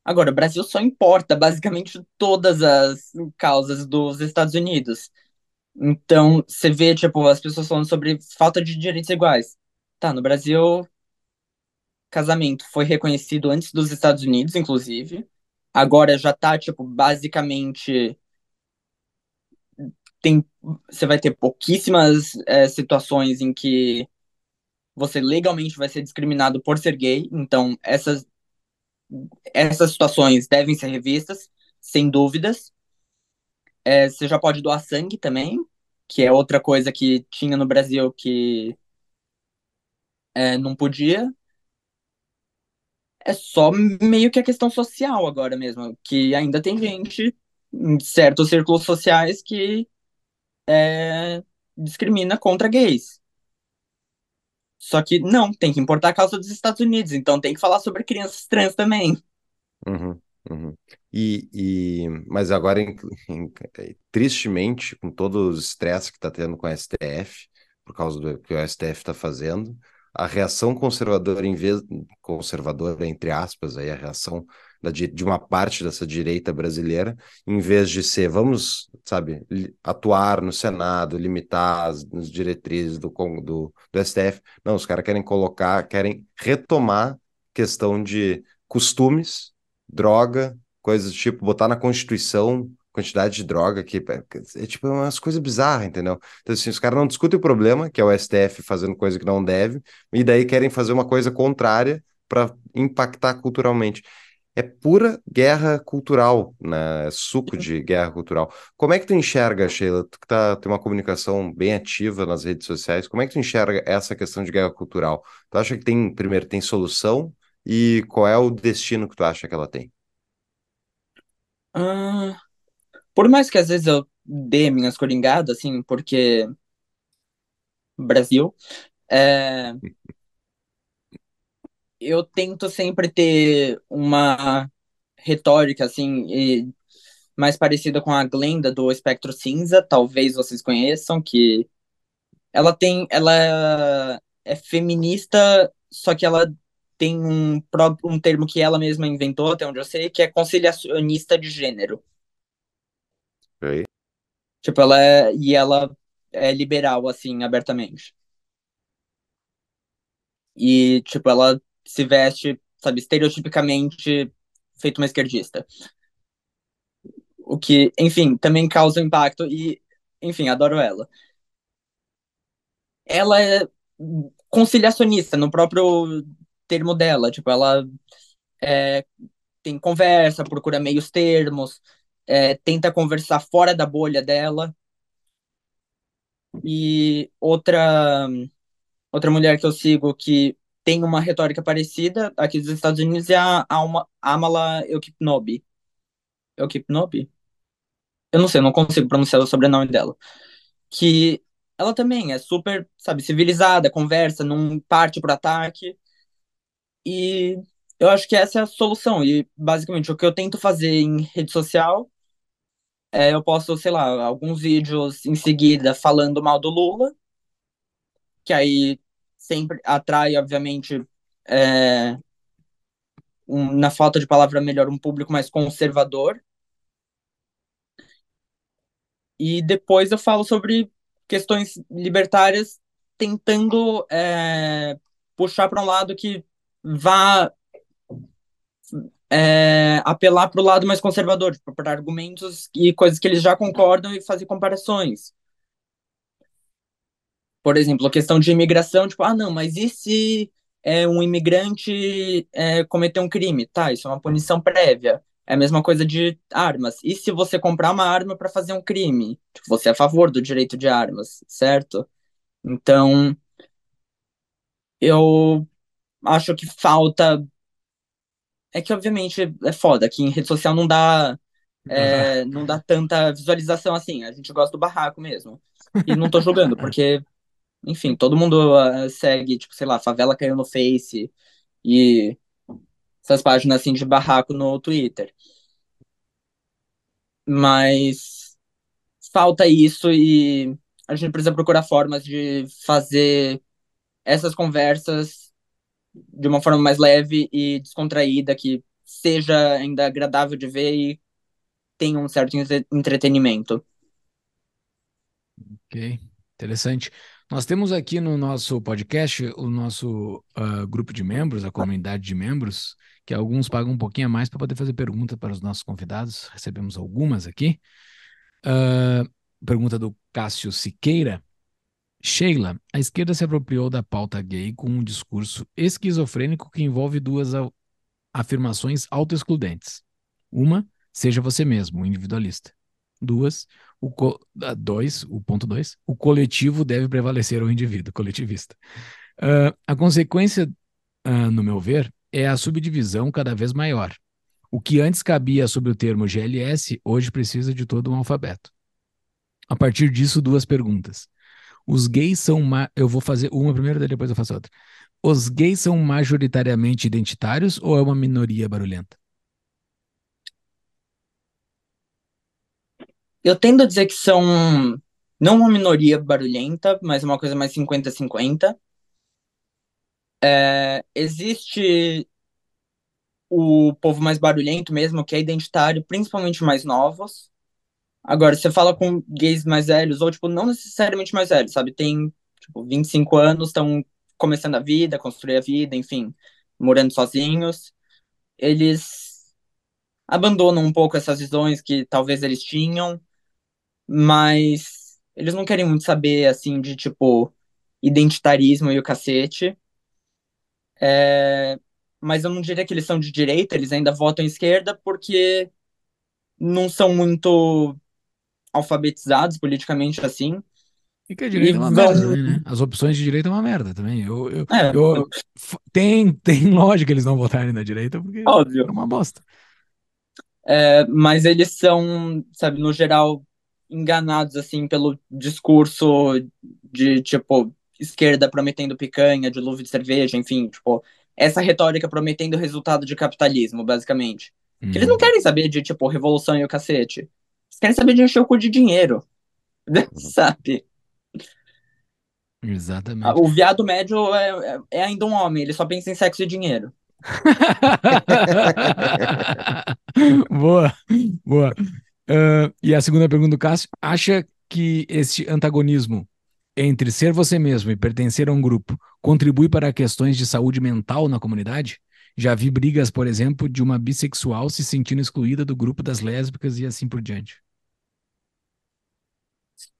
Agora, o Brasil só importa basicamente todas as causas dos Estados Unidos. Então, você vê, tipo, as pessoas falando sobre falta de direitos iguais. Tá, no Brasil, casamento foi reconhecido antes dos Estados Unidos, inclusive. Agora já tá, tipo, basicamente. Tem, você vai ter pouquíssimas é, situações em que você legalmente vai ser discriminado por ser gay. Então, essas, essas situações devem ser revistas, sem dúvidas. É, você já pode doar sangue também, que é outra coisa que tinha no Brasil que é, não podia. É só meio que a questão social agora mesmo, que ainda tem gente em certos círculos sociais que é, discrimina contra gays. Só que não, tem que importar a causa dos Estados Unidos, então tem que falar sobre crianças trans também. Uhum, uhum. E, e, mas agora, em, em, tristemente, com todo o estresse que está tendo com a STF, por causa do que o STF está fazendo, a reação conservadora, em vez conservadora, entre aspas, aí, a reação da, de uma parte dessa direita brasileira, em vez de ser, vamos, sabe, atuar no Senado, limitar as, as diretrizes do, do, do STF, não, os caras querem colocar, querem retomar questão de costumes, droga, coisas do tipo, botar na Constituição quantidade de droga que é, é tipo umas coisas bizarras, entendeu? Então, assim, os caras não discutem o problema, que é o STF fazendo coisa que não deve, e daí querem fazer uma coisa contrária para impactar culturalmente. É pura guerra cultural, né? É suco de guerra cultural. Como é que tu enxerga, Sheila? Tu que tá, tem uma comunicação bem ativa nas redes sociais, como é que tu enxerga essa questão de guerra cultural? Tu acha que tem, primeiro, tem solução? E qual é o destino que tu acha que ela tem? Ah, por mais que às vezes eu dê minhas coringadas, assim, porque Brasil, é... eu tento sempre ter uma retórica, assim, e mais parecida com a Glenda do Espectro Cinza, talvez vocês conheçam, que ela tem, ela é feminista, só que ela tem um, um termo que ela mesma inventou, até onde eu sei, que é conciliacionista de gênero. Okay. Tipo, ela é. E ela é liberal, assim, abertamente. E, tipo, ela se veste, sabe, estereotipicamente feito uma esquerdista. O que, enfim, também causa impacto e, enfim, adoro ela. Ela é conciliacionista no próprio termo dela, tipo, ela é, tem conversa, procura meios termos, é, tenta conversar fora da bolha dela. E outra, outra mulher que eu sigo que tem uma retórica parecida aqui dos Estados Unidos é a Alma, Amala Eukipnobi. É o Kipnobi? Eu não sei, não consigo pronunciar o sobrenome dela. Que ela também é super, sabe, civilizada, conversa, não parte pro ataque. E eu acho que essa é a solução. E basicamente o que eu tento fazer em rede social é eu posto, sei lá, alguns vídeos em seguida falando mal do Lula, que aí sempre atrai, obviamente, é, um, na falta de palavra melhor, um público mais conservador. E depois eu falo sobre questões libertárias, tentando é, puxar para um lado que vá é, apelar para o lado mais conservador, tipo, para argumentos e coisas que eles já concordam e fazer comparações. Por exemplo, a questão de imigração, tipo, ah, não, mas e se é, um imigrante é, cometer um crime? Tá, isso é uma punição prévia. É a mesma coisa de armas. E se você comprar uma arma para fazer um crime? Tipo, você é a favor do direito de armas, certo? Então, eu acho que falta. É que, obviamente, é foda, que em rede social não dá, é, não dá tanta visualização assim. A gente gosta do barraco mesmo. E não tô julgando, porque, enfim, todo mundo uh, segue, tipo, sei lá, Favela Caiu no Face e essas páginas assim de barraco no Twitter. Mas falta isso e a gente precisa procurar formas de fazer essas conversas de uma forma mais leve e descontraída, que seja ainda agradável de ver e tenha um certo entretenimento. Ok, interessante. Nós temos aqui no nosso podcast o nosso uh, grupo de membros, a comunidade de membros, que alguns pagam um pouquinho a mais para poder fazer pergunta para os nossos convidados. Recebemos algumas aqui. Uh, pergunta do Cássio Siqueira. Sheila, a esquerda se apropriou da pauta gay com um discurso esquizofrênico que envolve duas afirmações autoexcludentes. Uma, seja você mesmo, individualista. Duas, o co... Ah, dois, o ponto dois, o coletivo deve prevalecer ao indivíduo, coletivista. Uh, a consequência, uh, no meu ver, é a subdivisão cada vez maior. O que antes cabia sob o termo GLS, hoje precisa de todo um alfabeto. A partir disso, duas perguntas. Os gays são. Ma... Eu vou fazer uma primeiro, depois eu faço outra. Os gays são majoritariamente identitários ou é uma minoria barulhenta? Eu tendo a dizer que são não uma minoria barulhenta, mas uma coisa mais 50-50. É, existe o povo mais barulhento mesmo, que é identitário, principalmente mais novos. Agora, você fala com gays mais velhos, ou, tipo, não necessariamente mais velhos, sabe? Tem, tipo, 25 anos, estão começando a vida, construir a vida, enfim, morando sozinhos. Eles abandonam um pouco essas visões que talvez eles tinham, mas eles não querem muito saber, assim, de, tipo, identitarismo e o cacete. É, mas eu não diria que eles são de direita, eles ainda votam esquerda porque não são muito alfabetizados politicamente assim. E que a direita e é uma vão... merda também, né? As opções de direita é uma merda também. Eu, eu, é, eu, tem, tem lógica eles não votarem na direita, porque óbvio. é uma bosta. É, mas eles são, sabe, no geral, enganados, assim, pelo discurso de, tipo, esquerda prometendo picanha, de luva de cerveja, enfim, tipo, essa retórica prometendo resultado de capitalismo, basicamente. Hum. Eles não querem saber de, tipo, revolução e o cacete. Eles querem saber de encher o cu de dinheiro. Sabe? Exatamente. O viado médio é, é, é ainda um homem, ele só pensa em sexo e dinheiro. boa, boa. Uh, e a segunda pergunta do Cássio: acha que esse antagonismo entre ser você mesmo e pertencer a um grupo contribui para questões de saúde mental na comunidade? Já vi brigas, por exemplo, de uma bissexual se sentindo excluída do grupo das lésbicas e assim por diante.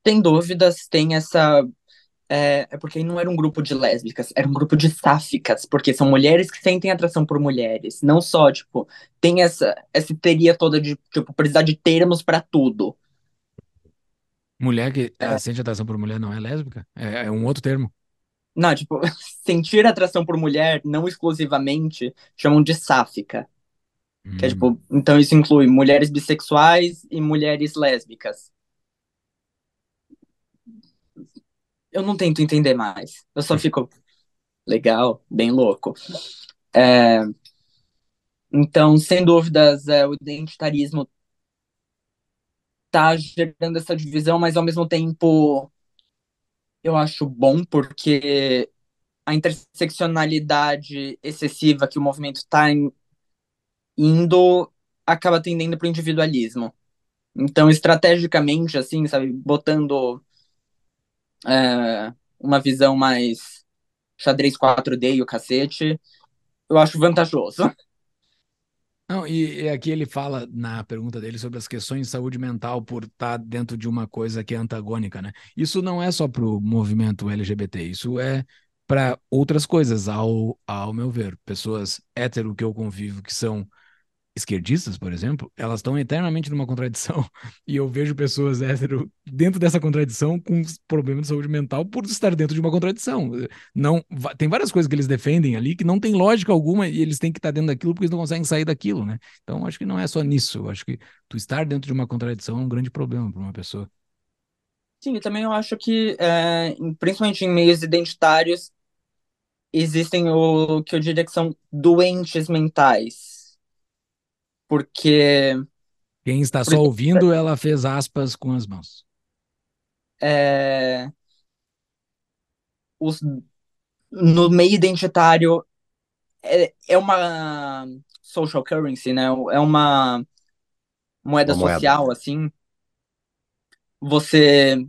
Tem dúvidas, tem essa. É, é porque não era um grupo de lésbicas, era um grupo de sáficas, porque são mulheres que sentem atração por mulheres. Não só, tipo, tem essa, essa teria toda de, tipo, precisar de termos para tudo. Mulher que é. sente atração por mulher não é lésbica? É, é um outro termo. Não, tipo, sentir atração por mulher, não exclusivamente, chamam de sáfica. Que é tipo, então isso inclui mulheres bissexuais e mulheres lésbicas. Eu não tento entender mais. Eu só fico legal, bem louco. É, então, sem dúvidas, é, o identitarismo tá gerando essa divisão, mas ao mesmo tempo eu acho bom porque a interseccionalidade excessiva que o movimento está indo acaba tendendo para o individualismo. Então, estrategicamente, assim, sabe, botando é, uma visão mais xadrez 4D e o cacete, eu acho vantajoso. Não, e, aqui ele fala na pergunta dele sobre as questões de saúde mental por estar dentro de uma coisa que é antagônica, né? Isso não é só para o movimento LGBT, isso é para outras coisas, ao, ao meu ver. Pessoas hétero que eu convivo que são esquerdistas, por exemplo, elas estão eternamente numa contradição. E eu vejo pessoas hétero dentro dessa contradição com problemas de saúde mental por estar dentro de uma contradição. Não, tem várias coisas que eles defendem ali que não tem lógica alguma e eles têm que estar dentro daquilo porque eles não conseguem sair daquilo, né? Então, acho que não é só nisso. Eu acho que tu estar dentro de uma contradição é um grande problema para uma pessoa. Sim, e também eu acho que, é, principalmente em meios identitários, existem o que eu diria que são doentes mentais porque. Quem está só ouvindo, ela fez aspas com as mãos. É, os, no meio identitário é, é uma social currency, né? É uma moeda uma social, moeda. assim. Você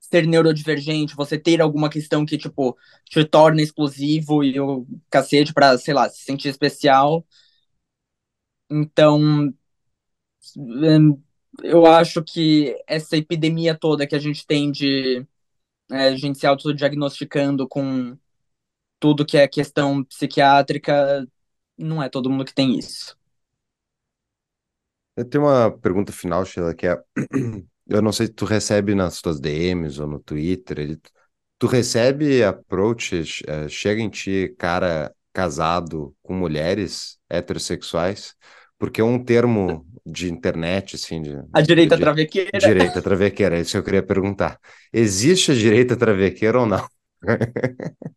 ser neurodivergente, você ter alguma questão que, tipo, te torna exclusivo e o cacete pra, sei lá, se sentir especial então, hum, eu acho que essa epidemia toda que a gente tem de é, a gente se autodiagnosticando com tudo que é questão psiquiátrica, não é todo mundo que tem isso. Eu tenho uma pergunta final, Sheila, que é: eu não sei se tu recebe nas tuas DMs ou no Twitter, tu recebe approaches, uh, chega em ti cara casado com mulheres heterossexuais? Porque é um termo de internet, assim, de, a direita de, travequeira. Direita travequeira, é isso que eu queria perguntar. Existe a direita travequeira ou não?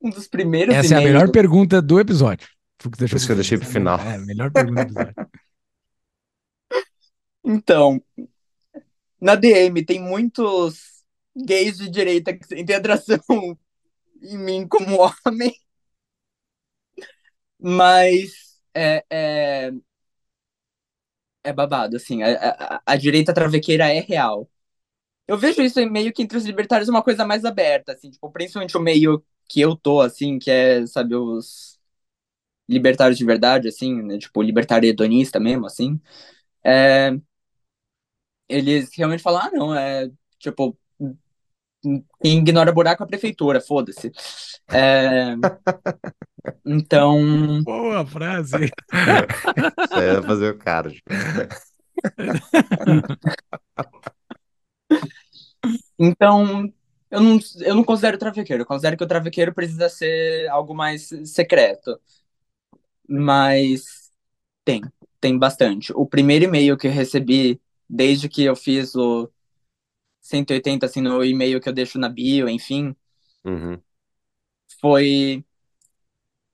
um dos primeiros. Essa é a melhor pergunta do episódio. Por isso que eu deixei para o final. É, a melhor pergunta do episódio. Então, na DM tem muitos gays de direita que sentem atração em mim como homem. Mas é, é, é babado, assim. A, a, a, direita travequeira é real. Eu vejo isso meio que entre os libertários uma coisa mais aberta, assim, tipo, principalmente o meio que eu tô, assim, que é, sabe, os libertários de verdade, assim, né, tipo, libertário hedonista mesmo, assim. É, eles realmente falam, ah, não, é, tipo, quem ignora buraco é a prefeitura, foda-se. É... Então. Boa frase. Aí é fazer o card. então, eu não, eu não considero travequeiro. Eu considero que o travequeiro precisa ser algo mais secreto. Mas tem, tem bastante. O primeiro e-mail que eu recebi desde que eu fiz o 180, assim, no e-mail que eu deixo na bio, enfim, uhum. foi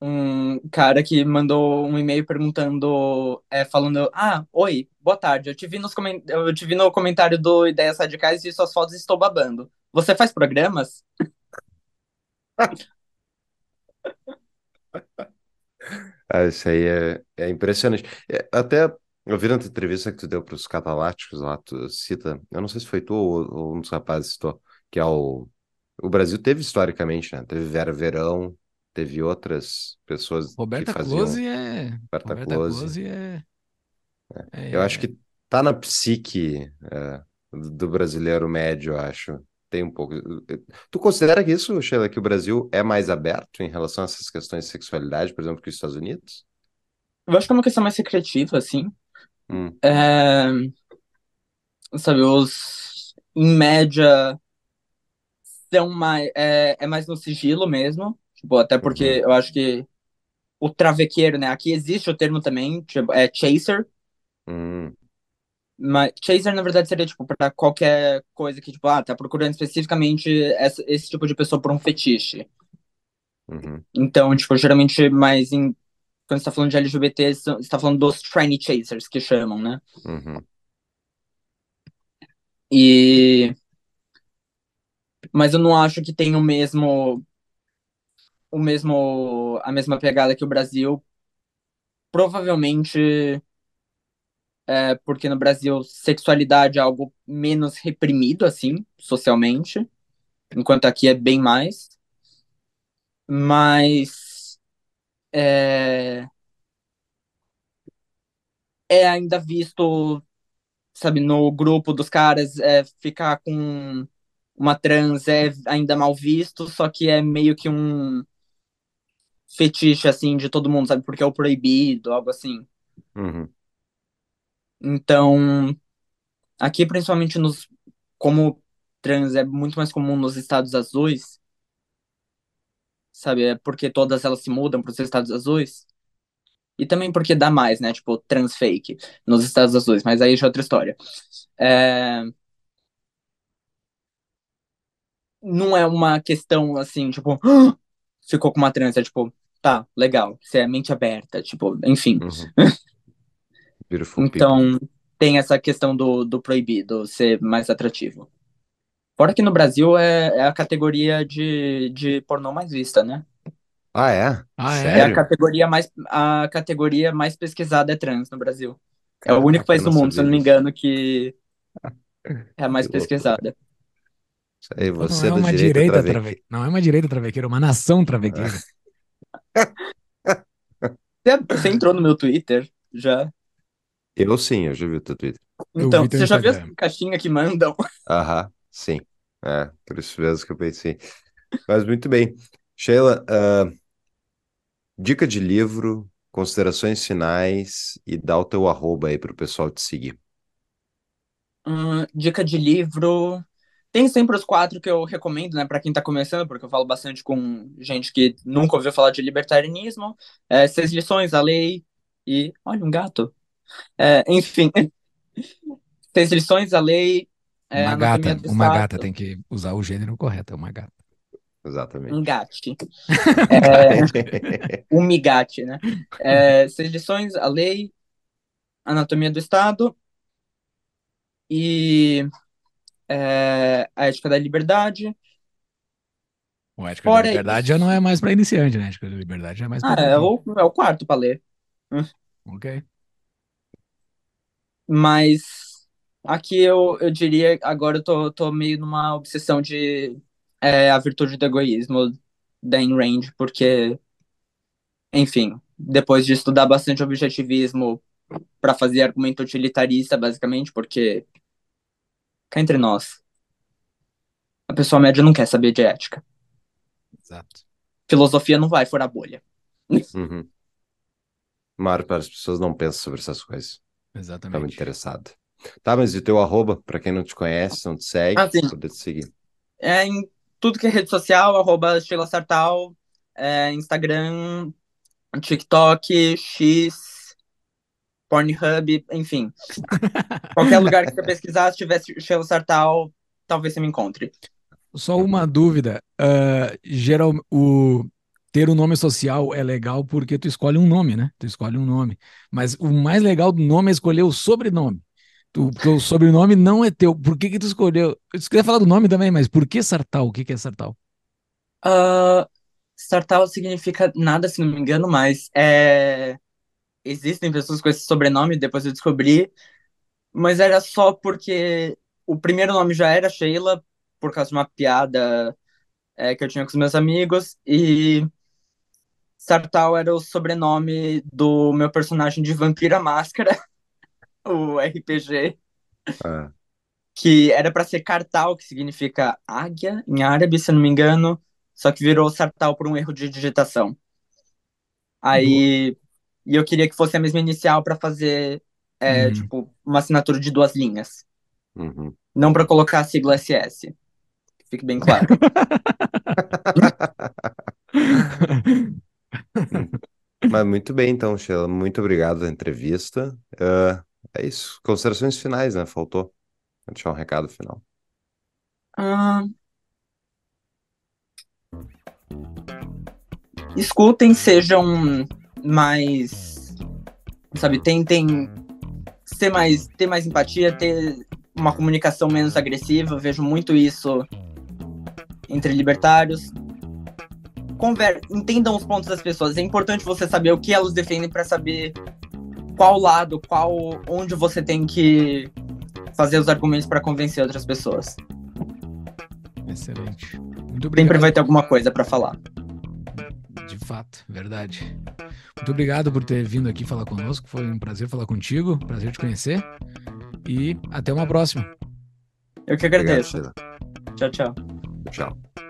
um cara que mandou um e-mail perguntando, é, falando, ah, oi, boa tarde, eu te vi, nos coment... eu te vi no comentário do Ideias Radicais e suas fotos estou babando. Você faz programas? ah, isso aí é, é impressionante. É, até eu vi na entrevista que tu deu para os cataláticos lá, tu cita, eu não sei se foi tu ou, ou um dos rapazes citou, que é o... O Brasil teve historicamente, né? Teve Vera Verão, teve outras pessoas Roberta que faziam... Close é... Roberta, Roberta Close. Close é... é... Eu acho que tá na psique é, do brasileiro médio, eu acho. Tem um pouco. Tu considera que isso, Sheila, que o Brasil é mais aberto em relação a essas questões de sexualidade, por exemplo, que os Estados Unidos? Eu acho que é uma questão mais secretiva, assim. Hum. É... Sabe, os. Em média. São mais. É, é mais no sigilo mesmo. Tipo, até porque uhum. eu acho que o travequeiro, né? Aqui existe o termo também, tipo, é chaser, Hum, mas chaser na verdade seria tipo para qualquer coisa que tipo, ah, tá procurando especificamente essa, esse tipo de pessoa por um fetiche. uhum, Então, tipo, geralmente mais em quando você tá falando de LGBT, você tá falando dos tranny chasers que chamam, né? uhum, E mas eu não acho que tem o mesmo o mesmo a mesma pegada que o Brasil. Provavelmente é porque no Brasil sexualidade é algo menos reprimido assim, socialmente, enquanto aqui é bem mais. Mas é, é ainda visto, sabe, no grupo dos caras, é, ficar com uma trans é ainda mal visto, só que é meio que um fetiche, assim, de todo mundo, sabe? Porque é o proibido, algo assim. uhum. Então, aqui, principalmente nos. Como trans é muito mais comum nos estados azuis, sabe? É porque todas elas se mudam para os estados azuis. E também porque dá mais, né? Tipo, trans fake nos estados azuis, mas aí já é outra história. É... Não é uma questão assim, tipo, "Ah, ficou com uma trans, é tipo, tá, legal, você é mente aberta, tipo, enfim. Uhum. Então, tem essa questão do, do proibido ser mais atrativo. Fora que no Brasil é, é a categoria de, de pornô mais vista, né? Ah, é? Ah, é? É a categoria mais, a categoria mais pesquisada é trans no Brasil. É o Caraca, único país do mundo, se eu não me engano, que é a mais Que pesquisada. Isso aí, você não é é uma direita direita. Não é uma direita travequeira, é uma nação travequeira. Você, você entrou no meu Twitter já? Eu sim, eu já vi o teu Twitter. Então, você já viu as caixinhas que mandam? Aham, sim. É, por isso mesmo que eu pensei. Mas muito bem. Sheila, ah, dica de livro, considerações finais e dá o teu arroba aí pro pessoal te seguir. Hum, dica de livro. Tem sempre os quatro que eu recomendo, né, para quem tá começando, porque eu falo bastante com gente que nunca ouviu falar de libertarianismo. É, Seis Lições, a Lei e. Olha, um gato. É, enfim. Seis Lições, a Lei, é, Uma gata, uma gata tem que usar o gênero correto, é uma gata. Exatamente. Um gate. É, um migate, né? É, Seis Lições, a Lei, Anatomia do Estado e é, A Ética da Liberdade. O Ética da Fora Liberdade isso. já não é mais para iniciante, né? A Ética da Liberdade já é mais Ah, para é o, é o quarto para ler. Ok. Mas aqui eu, eu diria, agora eu tô, tô meio numa obsessão de é, A Virtude do Egoísmo da Ayn Rand, porque, enfim, depois de estudar bastante objetivismo para fazer argumento utilitarista, basicamente, porque cá entre nós, a pessoa média não quer saber de ética. Exato. Filosofia não vai furar bolha. Uhum. A maior parte das pessoas não pensa sobre essas coisas. Tá muito Exatamente. Tá, mas e o teu arroba, pra quem não te conhece, não te segue, Ah, poder te seguir. É em tudo que é rede social, arroba Sheila Sartal, é, Instagram, TikTok, X, Pornhub, enfim. Qualquer lugar que você pesquisar, se tiver Sheila Sartal, talvez você me encontre. Só uma dúvida. ah, geral, o ter o nome social é legal porque tu escolhe um nome, né? Tu escolhe um nome. Mas o mais legal do nome é escolher o sobrenome. Tu, sobrenome não é teu. Por que que tu escolheu? Eu queria falar do nome também, mas por que Sartal? O que que é Sartal? Uh, Sartal significa nada, se não me engano, mas é... existem pessoas com esse sobrenome, depois eu descobri, mas era só porque o primeiro nome já era Sheila, por causa de uma piada é, que eu tinha com os meus amigos, e Sartal era o sobrenome do meu personagem de Vampira Máscara, o RPG, Ah, que era pra ser Kartal, que significa águia em árabe, se eu não me engano, só que virou Sartal por um erro de digitação. Aí, e eu queria que fosse a mesma inicial pra fazer, é, Uhum. tipo, uma assinatura de duas linhas, uhum. não pra colocar a sigla SS. Que fique bem claro. Mas muito bem, então, Sheila. Muito obrigado pela entrevista. Uh, é isso. Considerações finais, né? Faltou. Vou deixar um recado final. Ah, escutem, sejam mais, sabe, tentem ser mais, ter mais empatia, ter uma comunicação menos agressiva. Eu vejo muito isso entre libertários. Conver entendam os pontos das pessoas. É importante você saber o que elas defendem para saber qual lado, qual, onde você tem que fazer os argumentos para convencer outras pessoas. Excelente. Muito obrigado. Sempre vai ter alguma coisa para falar. De fato, verdade. Muito obrigado por ter vindo aqui falar conosco. Foi um prazer falar contigo, prazer te conhecer. E até uma próxima. Eu que agradeço. Obrigado, tchau, tchau. Tchau. Tchau.